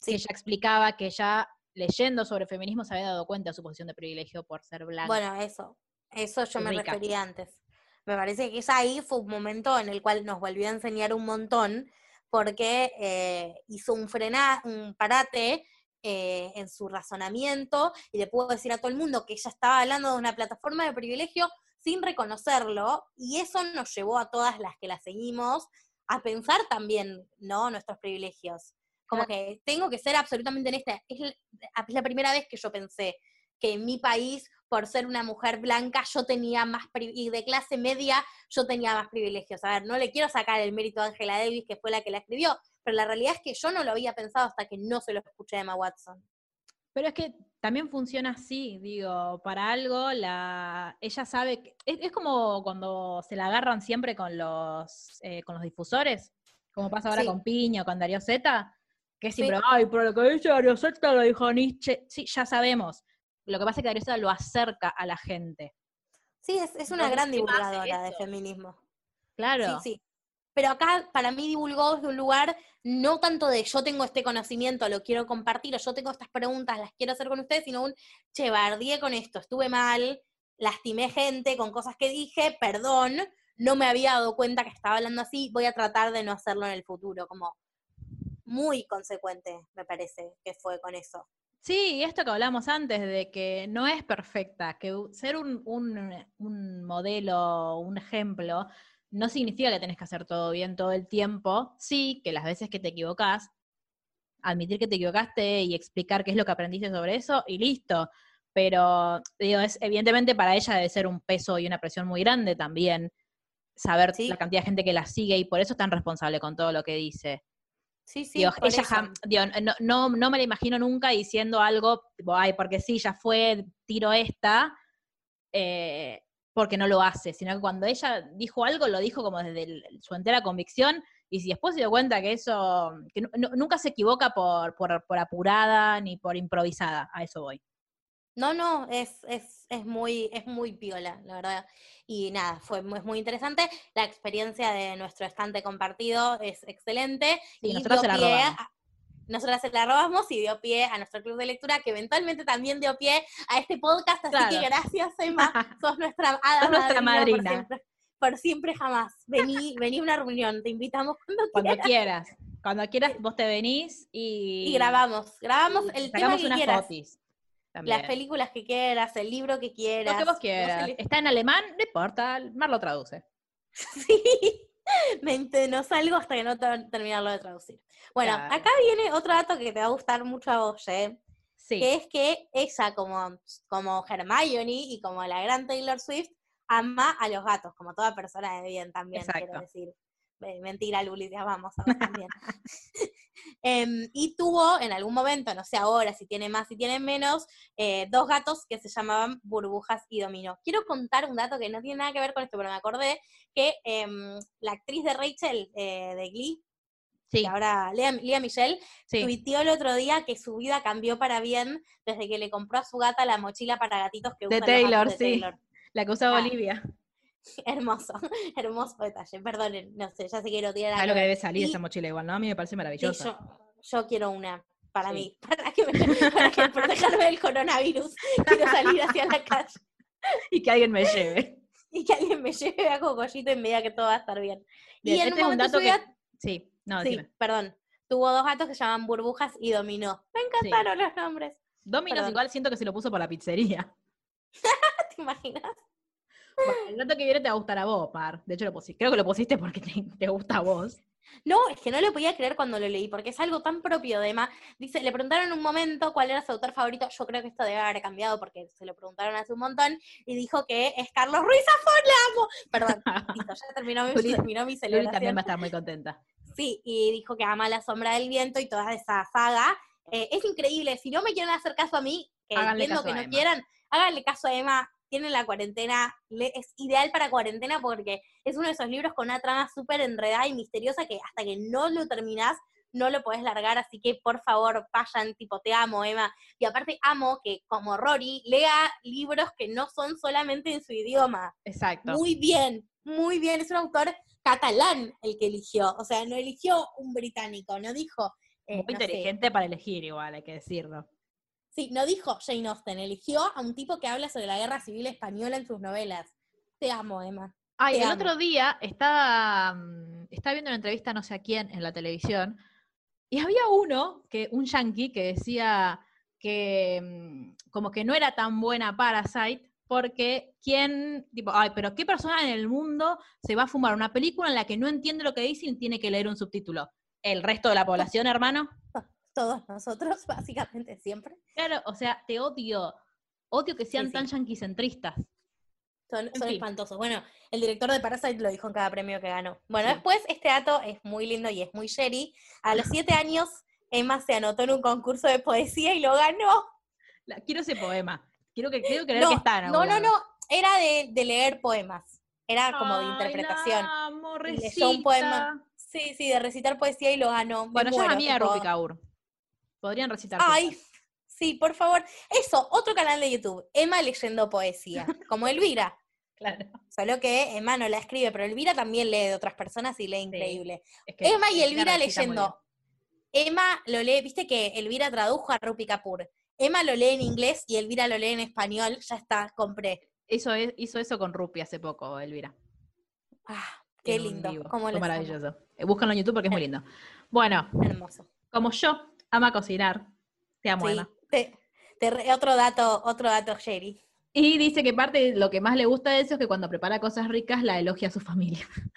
Sí. Que ella explicaba que ella leyendo sobre feminismo se había dado cuenta de su posición de privilegio por ser blanca. Bueno, eso, eso yo me Rica. refería antes. Me parece que esa ahí fue un momento en el cual nos volvió a enseñar un montón, porque eh, hizo un frena, un parate eh, en su razonamiento y le pudo decir a todo el mundo que ella estaba hablando de una plataforma de privilegio sin reconocerlo, y eso nos llevó a todas las que la seguimos a pensar también, ¿no? Nuestros privilegios. Como que tengo que ser absolutamente honesta. Es la, es la primera vez que yo pensé que en mi país, por ser una mujer blanca, yo tenía más, y de clase media, yo tenía más privilegios. A ver, no le quiero sacar el mérito a Angela Davis, que fue la que la escribió, pero la realidad es que yo no lo había pensado hasta que no se lo escuché a Emma Watson. Pero es que también funciona así, digo, para algo la ella sabe que es, es como cuando se la agarran siempre con los eh, con los difusores, como pasa ahora Sí. con Piña o con Darío Zeta, que es Sí. siempre, ay, pero lo que dice Darío Zeta lo dijo Nietzsche. Sí, ya sabemos. Lo que pasa es que Darío Zeta lo acerca a la gente. Sí, es, es una Entonces, gran ¿qué más hace divulgadora de feminismo. Claro. Sí, sí. Pero acá para mí divulgó desde un lugar no tanto de yo tengo este conocimiento, lo quiero compartir, o yo tengo estas preguntas, las quiero hacer con ustedes, sino un, che, bardié con esto, estuve mal, lastimé gente con cosas que dije, perdón, no me había dado cuenta que estaba hablando así, voy a tratar de no hacerlo en el futuro, como muy consecuente, me parece que fue con eso. Sí, y esto que hablamos antes de que no es perfecta, que ser un- un modelo, un ejemplo, no significa que tenés que hacer todo bien todo el tiempo. Sí, que las veces que te equivocás, admitir que te equivocaste y explicar qué es lo que aprendiste sobre eso y listo. Pero, digo, es, evidentemente para ella debe ser un peso y una presión muy grande también saber Sí. la cantidad de gente que la sigue y por eso es tan responsable con todo lo que dice. Sí, sí, Digo, ella jam- digo, no, no, no me la imagino nunca diciendo algo, tipo, ay, porque sí, ya fue, tiro esta, eh, porque no lo hace, sino que cuando ella dijo algo, lo dijo como desde el- su entera convicción, y si después se dio cuenta que eso, que nu- nu- nunca se equivoca por, por, por apurada ni por improvisada, a eso voy. No, no, es, es, es muy, es muy piola, la verdad. Y nada, fue muy, muy interesante. La experiencia de nuestro estante compartido es excelente. Sí, y nosotros se la robamos. a- nosotras se la robamos y dio pie a nuestro club de lectura, que eventualmente también dio pie a este podcast. Así Claro. que gracias, Emma. Sos nuestra Sos nuestra madrina. Por siempre, por siempre jamás. Vení, vení a una reunión, te invitamos cuando Cuando quieras. quieras, cuando quieras vos te venís y, Y grabamos, grabamos y el tema que quieras. fotis. Las películas que quieras, el libro que quieras. Lo que vos quieras. Está en alemán, no importa, Mar lo traduce. Sí, me ent- no salgo hasta que no ter- terminarlo de traducir. Bueno, Claro. acá viene otro dato que te va a gustar mucho a vos, ¿eh? Sí. que es que ella, como, como Hermione y como la gran Taylor Swift, ama a los gatos, como toda persona de bien también, quiero decir. Eh, Mentira, Luli, te amamos a vos también. Em, y tuvo en algún momento, no sé ahora si tiene más, si tiene menos, eh, dos gatos que se llamaban Burbujas y Dominó. Quiero contar un dato que no tiene nada que ver con esto, pero me acordé que em, la actriz de Rachel eh, de Glee, Sí, que ahora Lea, Lea Michelle, sí. tuiteó el otro día que su vida cambió para bien desde que le compró a su gata la mochila para gatitos que De los Taylor, gatos de sí. Taylor. La que usaba Ah. Olivia. Hermoso, hermoso detalle. Perdonen, no sé, ya sé que no tiene nada ¿Sabes lo que debe salir Y- esa mochila igual, no? A mí me parece Sí, maravillosa. yo, yo quiero una para Sí. mí, para, que me, para que protegerme del coronavirus. Quiero salir hacia la calle Y que alguien me lleve. y que alguien me lleve a cocollito y me diga que todo va a estar bien. Bien, y en este un es un momento dato que... Sí, no, sí, decime. perdón, tuvo dos gatos que se llaman Burbujas y Dominó. Me encantaron los nombres. Dominos Perdón. igual siento que se lo puso por la pizzería. ¿Te imaginas? Bueno, el dato que viene te va a gustar a vos, Par. De hecho, lo pusiste. Creo que lo pusiste porque te, te gusta a vos. No, es que no lo podía creer cuando lo leí, porque es algo tan propio de Emma. Dice, le preguntaron un momento cuál era su autor favorito. Yo creo que esto debe haber cambiado porque se lo preguntaron hace un montón. Y dijo que es Carlos Ruiz Zafón. Perdón, listo, ya terminó mi, terminó mi Luli también celebración. va a estar muy contenta. Sí, y dijo que ama La Sombra del Viento y toda esa saga. Eh, es increíble. Si no me quieren hacer caso a mí, que Háganle entiendo que no Emma. quieran, háganle caso a Emma. Tienen la cuarentena, es ideal para cuarentena porque es uno de esos libros con una trama súper enredada y misteriosa que hasta que no lo terminás, no lo podés largar. Así que por favor, vayan, tipo, te amo, Emma. Y aparte, amo que como Rory lea libros que no son solamente en su idioma. Exacto. Muy bien, muy bien. Es un autor catalán el que eligió. O sea, no eligió un británico, no dijo. eh, Muy no sé. inteligente para elegir igual, hay que decirlo. Sí, no dijo Jane Austen, eligió a un tipo que habla sobre la guerra civil española en sus novelas. Te amo, Emma. Ay, Te el amo. otro día estaba, mm, estaba viendo una entrevista no sé a quién en la televisión y había uno, que un yankee, que decía que mm, como que no era tan buena Parasite porque quién, tipo, ay, pero qué persona en el mundo se va a fumar una película en la que no entiende lo que dice y tiene que leer un subtítulo. ¿El resto de la población, hermano? Todos nosotros, básicamente siempre. Claro, o sea, te odio. Odio que sean Sí, sí. tan yanquicentristas. Son, son fin. espantosos. Bueno, el director de Parasite lo dijo en cada premio que ganó. Bueno, Sí. después este dato es muy lindo y es muy Sherry. A los siete años, Emma se anotó en un concurso de poesía y lo ganó. La- quiero ese poema. Quiero que quiero creer No, que está no, no, no. Era de, de leer poemas. Era como de interpretación. la amo, leyó un poema. Sí, sí, de recitar poesía y lo ganó. Bueno, yo a mí a Rupi Kaur. Podrían recitar. Ay, cosas. sí, por favor. Eso, otro canal de YouTube. Emma leyendo poesía. Como Elvira. claro. Solo que Emma no la escribe, pero Elvira también lee de otras personas y lee increíble. Es que Emma y Elvira leyendo. Emma lo lee, viste que Elvira tradujo a Rupi Kapoor. Emma lo lee en inglés y Elvira lo lee en español. Ya está, compré. bien. Hizo, hizo eso con Rupi hace poco, Elvira. Ah, qué lindo. amo. maravilloso. Eh, Búscanlo en YouTube porque es muy lindo. Bueno, Hermoso. como yo ama cocinar, te amo, Sí. Emma. Te- te re- otro dato, otro dato, Sherry. Y dice que parte de lo que más le gusta de eso es que cuando prepara cosas ricas la elogia a su familia.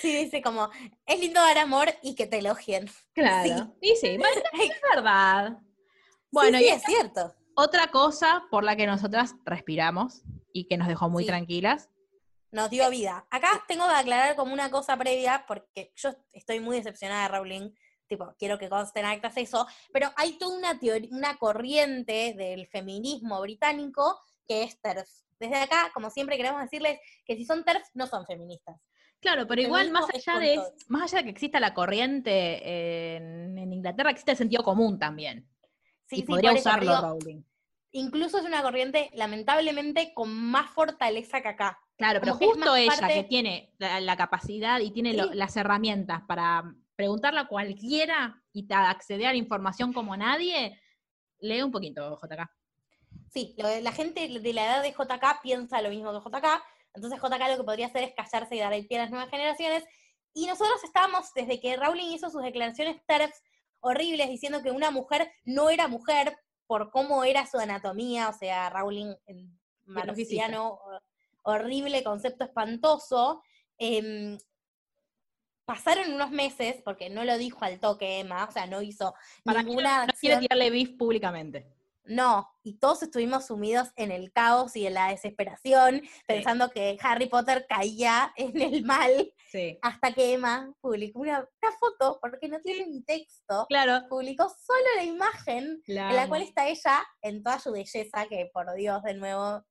Sí, dice como, es lindo dar amor y que te elogien. Claro. Y sí, bueno, es verdad. Bueno, sí, y sí, es cierto. Otra cosa por la que nosotras respiramos y que nos dejó muy Sí. tranquilas nos dio vida. Acá tengo que aclarar como una cosa previa, porque yo estoy muy decepcionada de Rowling, tipo, quiero que conste en actas eso, pero hay toda una teoría, una corriente del feminismo británico que es TERF. Desde acá, como siempre, queremos decirles que si son TERF, no son feministas. Claro, pero igual, más allá, de, todos. más allá de que exista la corriente en, en Inglaterra, existe el sentido común también. Sí, y sí, podría usarlo digo, Rowling. incluso es una corriente, lamentablemente, con más fortaleza que acá. Claro, pero como justo ella parte- que tiene la, la capacidad y tiene lo- las herramientas para preguntarle a cualquiera y acceder a la información como nadie, lee un poquito, JK. Sí, lo de- la gente de la edad de JK piensa lo mismo que JK, entonces JK lo que podría hacer es callarse y dar el pie a las nuevas generaciones. Y nosotros estábamos, desde que Rowling hizo sus declaraciones TERFs horribles, diciendo que una mujer no era mujer por cómo era su anatomía, o sea, Rowling, marciano, ho- horrible, concepto espantoso. em, pasaron unos meses, porque no lo dijo al toque Emma, o sea, no hizo Para ninguna No quiere tirarle beef públicamente. No, y todos estuvimos sumidos en el caos y en la desesperación, pensando que Harry Potter caía en el mal, Sí. hasta que Emma publicó una, una foto, porque no tiene ni texto, Claro. publicó solo la imagen en la cual está ella en toda su belleza, que por Dios, de nuevo,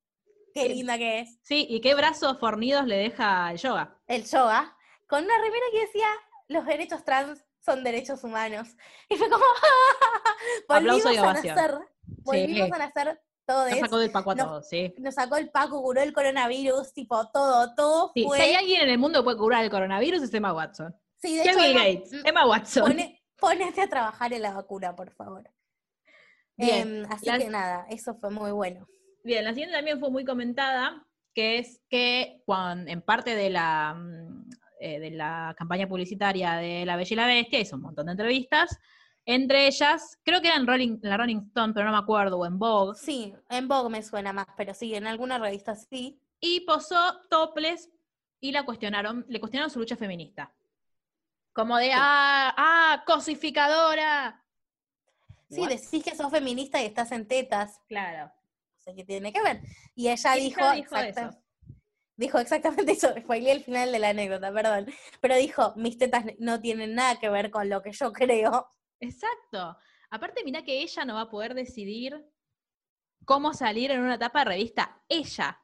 qué Sí. linda que es, Sí, y qué brazos fornidos le deja el yoga. el yoga, con una remera que decía, los derechos trans son derechos humanos. Y fue como, Aplauso y volvimos a nacer, volvimos a nacer todo Nos sacó del paco a no. todos, sí. nos sacó el Paco, curó el coronavirus, tipo, todo, todo Sí, fue... Si hay alguien en el mundo que puede curar el coronavirus es Emma Watson. Sí, de ¿Qué hecho, Emma, Gates? mm, Emma Watson. pone- ponete a trabajar en la vacuna, por favor. Bien, Em, así que nada, eso fue muy bueno. Bien, la siguiente también fue muy comentada, que es que cuando, en parte de la, mm, eh, de la campaña publicitaria de La Bella y la Bestia hizo un montón de entrevistas, entre ellas, creo que era en Rolling, la Rolling Stone, pero no me acuerdo, o en Vogue, Sí, en Vogue me suena más, pero sí, en alguna revista sí. y posó topless y la cuestionaron, le cuestionaron su lucha feminista. Como de, Sí. ah, ah, cosificadora. Sí, What? decís que sos feminista y estás en tetas. Claro. No sé qué tiene que ver. Y ella Y dijo, ella dijo exacta- eso. Dijo exactamente eso. Spoileé el final de la anécdota, perdón. Pero dijo, mis tetas no tienen nada que ver con lo que yo creo. Exacto. Aparte, mira que ella no va a poder decidir cómo salir en una etapa de revista. Ella.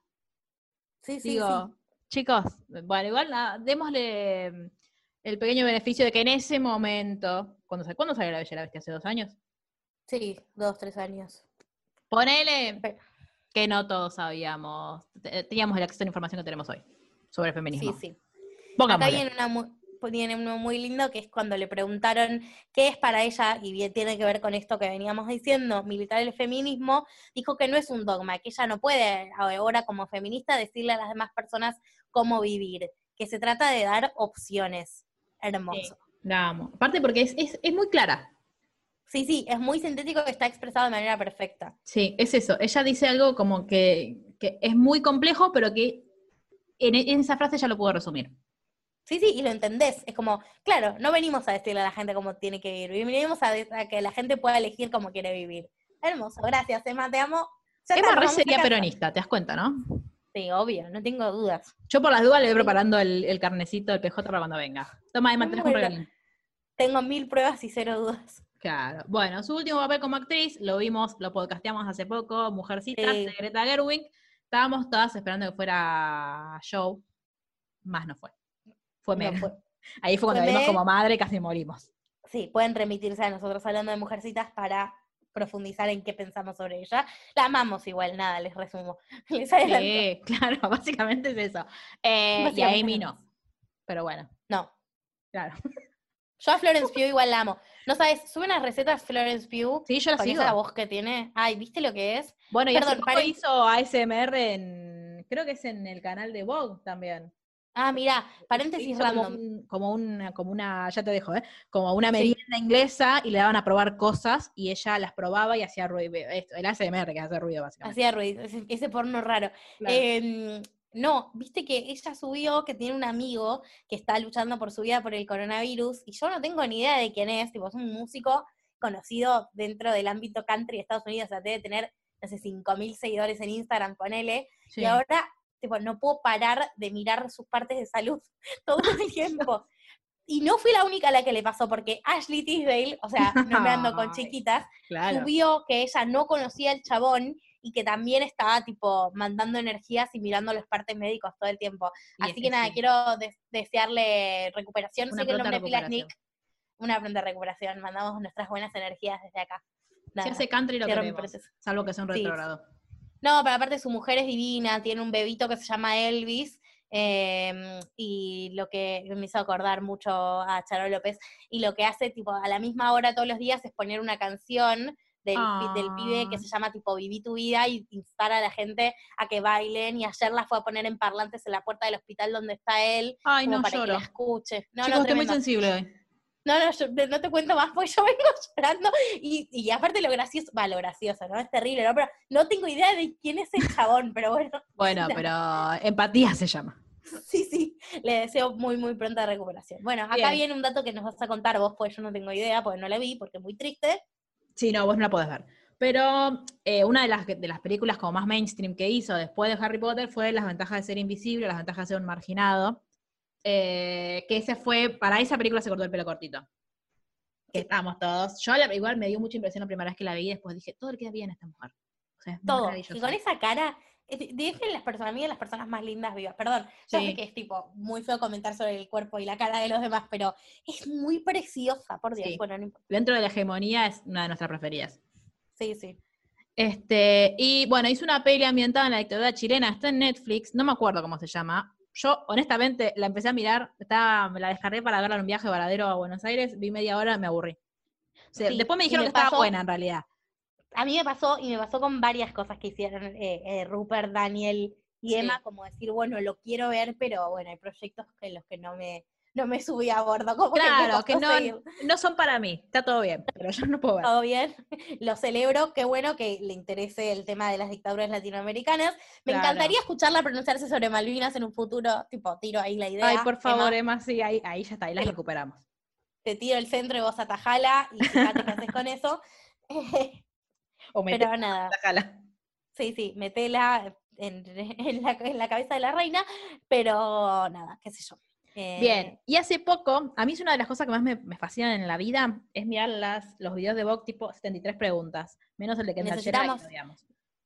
Sí, sí, Digo, sí. chicos, bueno, igual nada, démosle mm, el pequeño beneficio de que en ese momento, salió, ¿cuándo salió la Bella la Bestia? ¿Hace dos años? Sí, dos, tres años. Ponele que no todos sabíamos, te- teníamos el acceso a la información que tenemos hoy sobre el Sí, feminismo. sí. Acá Pongámosle. viene, una viene uno muy lindo que es cuando le preguntaron qué es para ella, y tiene que ver con esto que veníamos diciendo, militar el feminismo, dijo que no es un dogma, que ella no puede ahora como feminista decirle a las demás personas cómo vivir, que se trata de dar opciones. Hermoso. La amo. Aparte porque es, es, es muy clara. Sí, sí, es muy sintético que está expresado de manera perfecta. Sí, es eso. Ella dice algo como que, que es muy complejo, pero que en, en esa frase ya lo puedo resumir. Sí, sí, y lo entendés. Es como, claro, no venimos a decirle a la gente cómo tiene que vivir, venimos a, a que la gente pueda elegir cómo quiere vivir. Hermoso, gracias, Emma, te amo. Ya Emma nos Re vamos a sería peronista, te das cuenta, ¿no? Sí, obvio, no tengo dudas. Yo por las dudas le voy preparando el, el carnecito del PJ para cuando venga. Toma, Emma, tenés un regalín. Tengo mil pruebas y cero dudas. Claro. Bueno, su último papel como actriz, lo vimos, lo podcasteamos hace poco, Mujercitas, Sí. de Greta Gerwig. Estábamos todas esperando que fuera show, más no fue. Fue No fue. Ahí fue cuando Fue vimos como madre casi morimos. Sí, pueden remitirse a nosotros hablando de mujercitas para profundizar en qué pensamos sobre ella. La amamos igual, nada, les resumo. Les. Sí, claro, básicamente es eso. Eh, y a Amy no. Pero bueno, No, claro. Yo a Florence Pugh igual la amo. No sabes, sube unas recetas Florence Pugh Sí, yo la con sigo. esa voz que tiene. Ay, ¿viste lo que es? Bueno, y hace Perdón, poco hizo ASMR en, creo que es en el canal de Vogue también. Ah, mira, paréntesis Hizo como, random. un- como una, como una, ya te dejo, ¿eh? Como una merienda inglesa y le daban a probar cosas y ella las probaba y hacía ruido. Esto, el ASMR que hace ruido, básicamente. Hacía ruido, ese, ese porno raro. Claro. Em, no, viste que ella subió que tiene un amigo que está luchando por su vida por el coronavirus y yo no tengo ni idea de quién es, tipo, es un músico conocido dentro del ámbito country de Estados Unidos, o sea, debe tener, no sé, 5.000 seguidores en Instagram, ponele, Sí. y ahora tipo, no puedo parar de mirar sus partes de salud todo el tiempo. Y no fui la única a la que le pasó, porque Ashley Tisdale, o sea, no me ando con chiquitas, Claro. subió que ella no conocía al chabón y que también estaba tipo mandando energías y mirando los partes médicos todo el tiempo. Y Así que nada, sí. quiero des- desearle recuperación. Una sé que el nombre pila. Nick. Una pronta recuperación. Mandamos nuestras buenas energías desde acá. Si Nada. hace country lo queremos, salvo que sea un Sí. retrógrado. No, pero aparte su mujer es divina, tiene un bebito que se llama Elvis. eh, y lo que me hizo acordar mucho a Charo López, y lo que hace tipo a la misma hora todos los días es poner una canción del, pi- del pibe que Ah. se llama tipo Viví tu vida y instar a la gente a que bailen y ayer la fue a poner en parlantes en la puerta del hospital donde está él Ay, como no para que la escuche. No, Chicos, no, estoy muy tremendo. sensible hoy. No, no, yo no te cuento más, porque yo vengo llorando. Y, y aparte lo gracioso, va, lo gracioso, ¿no? Es terrible, ¿no? Pero no tengo idea de quién es el chabón, pero bueno, Bueno, pero empatía se llama. sí, sí, le deseo muy, muy pronta recuperación. Bueno, acá Bien. viene un dato que nos vas a contar vos, pues yo no tengo idea, porque no la vi, porque es muy triste. Sí, no, vos no la podés ver. Pero eh, una de las, de las películas como más mainstream que hizo después de Harry Potter fue Las ventajas de ser invisible, las ventajas de ser un marginado. eh, que ese fue, para esa película se cortó el pelo cortito. Que estábamos todos. Yo la- igual me dio mucha impresión la primera vez que la vi, después dije, todo le queda bien a esta mujer. O sea, es Todo. Y con esa cara, es- dejen las personas, a mí de las personas más lindas vivas. Perdón, yo Sí. sé que es tipo muy feo comentar sobre el cuerpo y la cara de los demás, pero es muy preciosa, por Dios. Sí. Bueno, no importa. Dentro de la hegemonía es una de nuestras preferidas. Sí, sí. Este, y bueno, hizo una peli ambientada en la dictadura chilena, está en Netflix, no me acuerdo cómo se llama. Yo, honestamente, la empecé a mirar, estaba, me la descargué para verla en un viaje varadero a Buenos Aires, vi media hora, me aburrí. O sea, Sí, después me dijeron me que estaba buena en realidad. A mí me pasó, y me pasó con varias cosas que hicieron eh, eh, Rupert, Daniel y Sí. Emma, como decir, bueno, lo quiero ver, pero bueno, hay proyectos en los que no me, no me subí a bordo. Como Claro, que no, seguir. no son para mí, está todo bien, pero yo no puedo ver. Todo bien, lo celebro, qué bueno que le interese el tema de las dictaduras latinoamericanas. Me Claro. encantaría escucharla pronunciarse sobre Malvinas en un futuro, tipo, tiro ahí la idea. Ay, por favor, Emma, Emma, sí, ahí, ahí ya está, ahí Sí. recuperamos. te tiro el centro y vos atajala y fíjate qué haces con eso. O me pero nada. jala. Sí, sí, metela en, en la, en la cabeza de la reina, pero nada, qué sé yo. Eh, Bien, y hace poco, a mí es una de las cosas que más me, me fascinan en la vida, es mirar las, los videos de Vogue tipo 73 preguntas, menos el de Kendall Necesitamos-.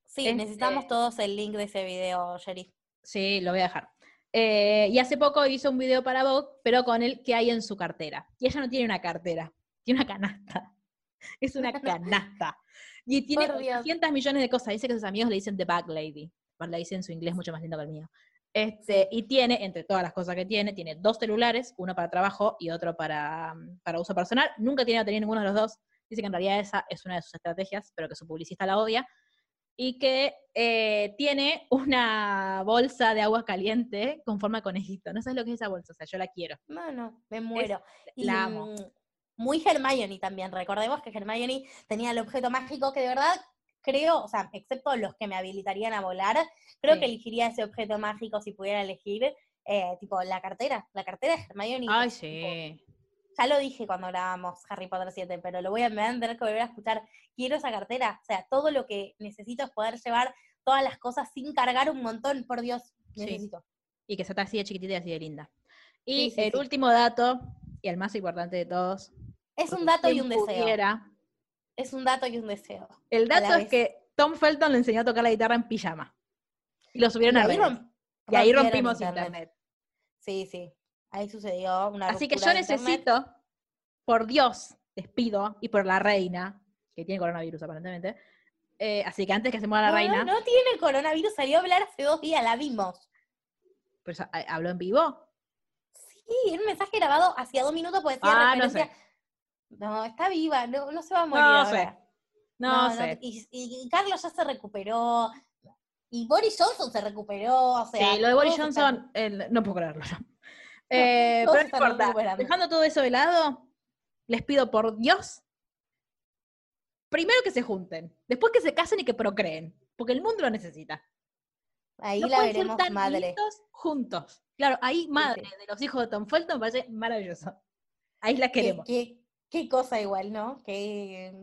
Sí, este- necesitamos todos el link de ese video, Sherry. Sí, lo voy a dejar. Eh, y hace poco hizo un video para Vogue, pero con el que hay en su cartera. Y ella no tiene una cartera, tiene una canasta. Es una canasta. Y tiene Por Dios. 800 millones de cosas. Dice que sus amigos le dicen The Bag Lady. Bueno, La dice en su inglés mucho más lindo que el mío. Este, y tiene, entre todas las cosas que tiene, tiene dos celulares, uno para trabajo y otro para, para uso personal. Nunca tiene batería ninguno de los dos. Dice que en realidad esa es una de sus estrategias, pero que su publicista la odia. Y que eh, tiene una bolsa de agua caliente con forma de conejito. No sabes lo que es esa bolsa, o sea, yo la quiero. No, no, me muero. Y, la amo. Muy Hermione también. Recordemos que Hermione tenía el objeto mágico que de verdad creo, o sea, excepto los que me habilitarían a volar, creo Sí. que elegiría ese objeto mágico si pudiera elegir, eh, tipo la cartera. La cartera de Hermione. Ay, tipo, sí. Ya lo dije cuando grabamos Harry Potter 7, pero lo voy a, me van a tener que volver a escuchar. Quiero esa cartera. O sea, todo lo que necesito es poder llevar todas las cosas sin cargar un montón. Por Dios, Sí. necesito. Y que sea así de chiquitita y así de linda. Y Sí, el último dato, y el más importante de todos. Es un porque dato y un deseo. pudiera, Es un dato y un deseo. el dato es vez. que Tom Felton le enseñó a tocar la guitarra en pijama. Y lo subieron Y a redes. Y ahí rompimos internet. Sí, sí. Ahí sucedió una Así que yo internet. necesito, por Dios, les pido, y por la reina, que tiene coronavirus aparentemente, eh, así que antes que se muera la No, reina, no, no tiene coronavirus, salió a hablar hace dos días, la vimos. pues a- habló en vivo. Sí, era un mensaje grabado hacía dos minutos, pues decía Ah, no sé. No, está viva, no, no se va a morir. No ahora. sé. No, sé. y, Carlos ya se recuperó. Y Boris Johnson se recuperó. O sea, Sí, lo de Boris están- Johnson, el- no puedo creerlo. Eh, pero no importa. Dejando todo eso de lado, les pido por Dios, primero que se junten, después que se casen y que procreen, porque el mundo lo necesita. Ahí no la veremos tan madre. juntos. Claro, ahí madre sí. de los hijos de Tom Felton me parece maravilloso. Ahí la Qué, queremos. qué- qué cosa igual, ¿no? Qué,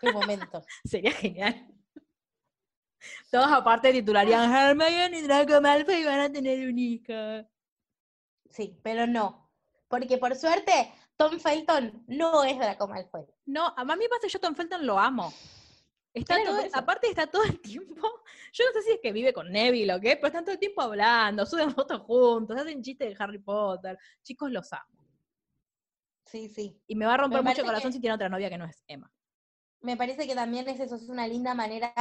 qué momento. Sería genial. Todos aparte titularían Hermione y Draco Malfoy van a tener un hijo. Sí, pero no. Porque por suerte, Tom Felton no es Draco Malfoy. No, a mí me pasa que yo Tom Felton lo amo. Está Claro, todo, aparte está todo el tiempo, yo no sé si es que vive con Neville o qué, pero están todo el tiempo hablando, suben fotos juntos, hacen chistes de Harry Potter. Chicos, los amo. Sí, sí. Y me va a romper Me mucho el corazón que- si tiene otra novia que no es Emma. Me parece que también es eso, es una linda manera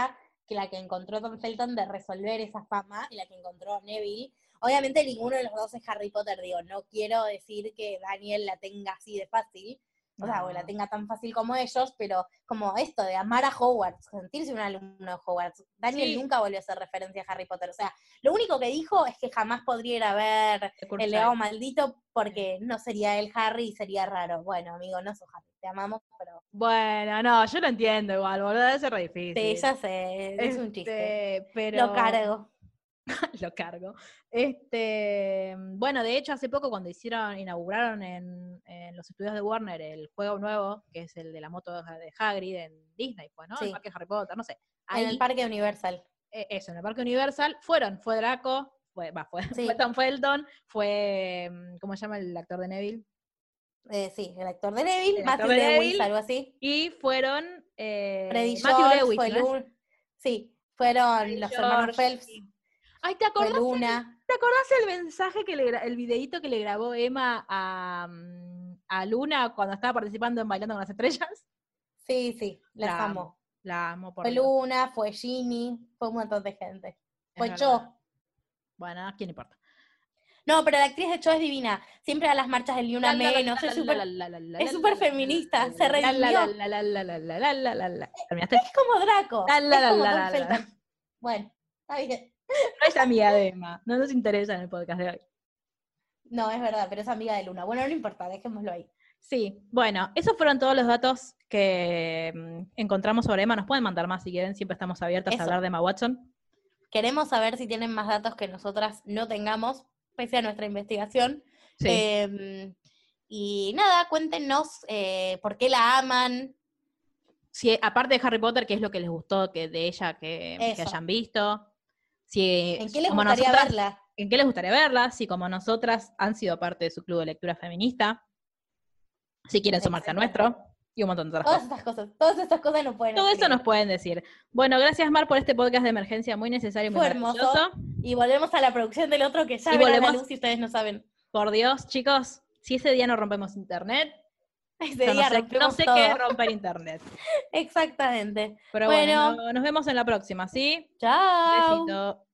que la que encontró Tom Felton de resolver esa fama y la que encontró Neville. Obviamente ninguno de los dos es Harry Potter, digo, no quiero decir que Daniel la tenga así de fácil, o sea, o la tenga tan fácil como ellos, pero como esto de amar a Hogwarts, sentirse un alumno de Hogwarts. Daniel Sí. nunca volvió a hacer referencia a Harry Potter, o sea, lo único que dijo es que jamás podría ir a ver el legado maldito porque no sería él Harry y sería raro. Bueno, amigo, no sos Harry, te amamos, pero... Bueno, no, yo lo entiendo igual, boludo, debe ser re difícil. Sí, ya sé, es un chiste. Este, Pero... Lo cargo. lo cargo. Este, bueno, de hecho, hace poco cuando hicieron, inauguraron en, en los estudios de Warner el juego nuevo, que es el de la moto de Hagrid en Disney, pues, ¿no? Sí. El parque Harry Potter, no sé. En Ahí, el parque Universal. eh, eso, en el parque Universal, fueron, fue Draco, fue, va, fue, Sí. fue Tom Felton, fue, mm, ¿cómo se llama el actor de Neville? Eh, sí, el actor de Neville, Matthew de Lewis, Neville. algo así. Y fueron eh, Freddy Matthew George Lewis, fue ¿no Sí, fueron Freddy los hermanos George, Phelps, sí. Ay, ¿te acordás? Luna. ¿Te acordás el mensaje que le el videíto que le grabó Emma a, mm, a Luna cuando estaba participando en Bailando con las Estrellas? Sí, sí, las La amo. La amo por Fue Dios, Luna, fue Ginny, fue un montón de gente. Fue yo. Bueno, ¿a quién importa? No, pero la actriz de Cho es divina. Siempre a las marchas del Ni Una Menos. Es súper feminista, se redimió. Es como Draco. Bueno, está bien. No es amiga de Emma, no nos interesa en el podcast de hoy. No, es verdad, pero es amiga de Luna. Bueno, no importa, dejémoslo ahí. Sí, bueno, esos fueron todos los datos que mm, encontramos sobre Emma. Nos pueden mandar más si quieren, siempre estamos abiertas Eso. a hablar de Emma Watson. Queremos saber si tienen más datos que nosotras no tengamos, pese a nuestra investigación. Sí. Eh, y nada, cuéntenos eh, por qué la aman. si, aparte de Harry Potter, ¿qué es lo que les gustó que, de ella que, que hayan visto? Si, ¿En qué les como gustaría nosotras- verla? ¿En qué les gustaría verla? Si como nosotras han sido parte de su club de lectura feminista. Si quieren sumarse a nuestro. Y un montón de otras Todas cosas. estas cosas, todas estas cosas nos pueden Todo eso nos pueden decir. Bueno, gracias Mar por este podcast de emergencia muy necesario y muy Fue hermoso. Y volvemos a la producción del otro que ya Y verá la volvemos- luz si ustedes no saben. Por Dios, chicos, si ese día no rompemos internet, Ese no día sé, no rompemos sé todo. qué es romper internet. Exactamente. Pero bueno, Bueno. no- nos vemos en la próxima, ¿sí? Chao. Besito.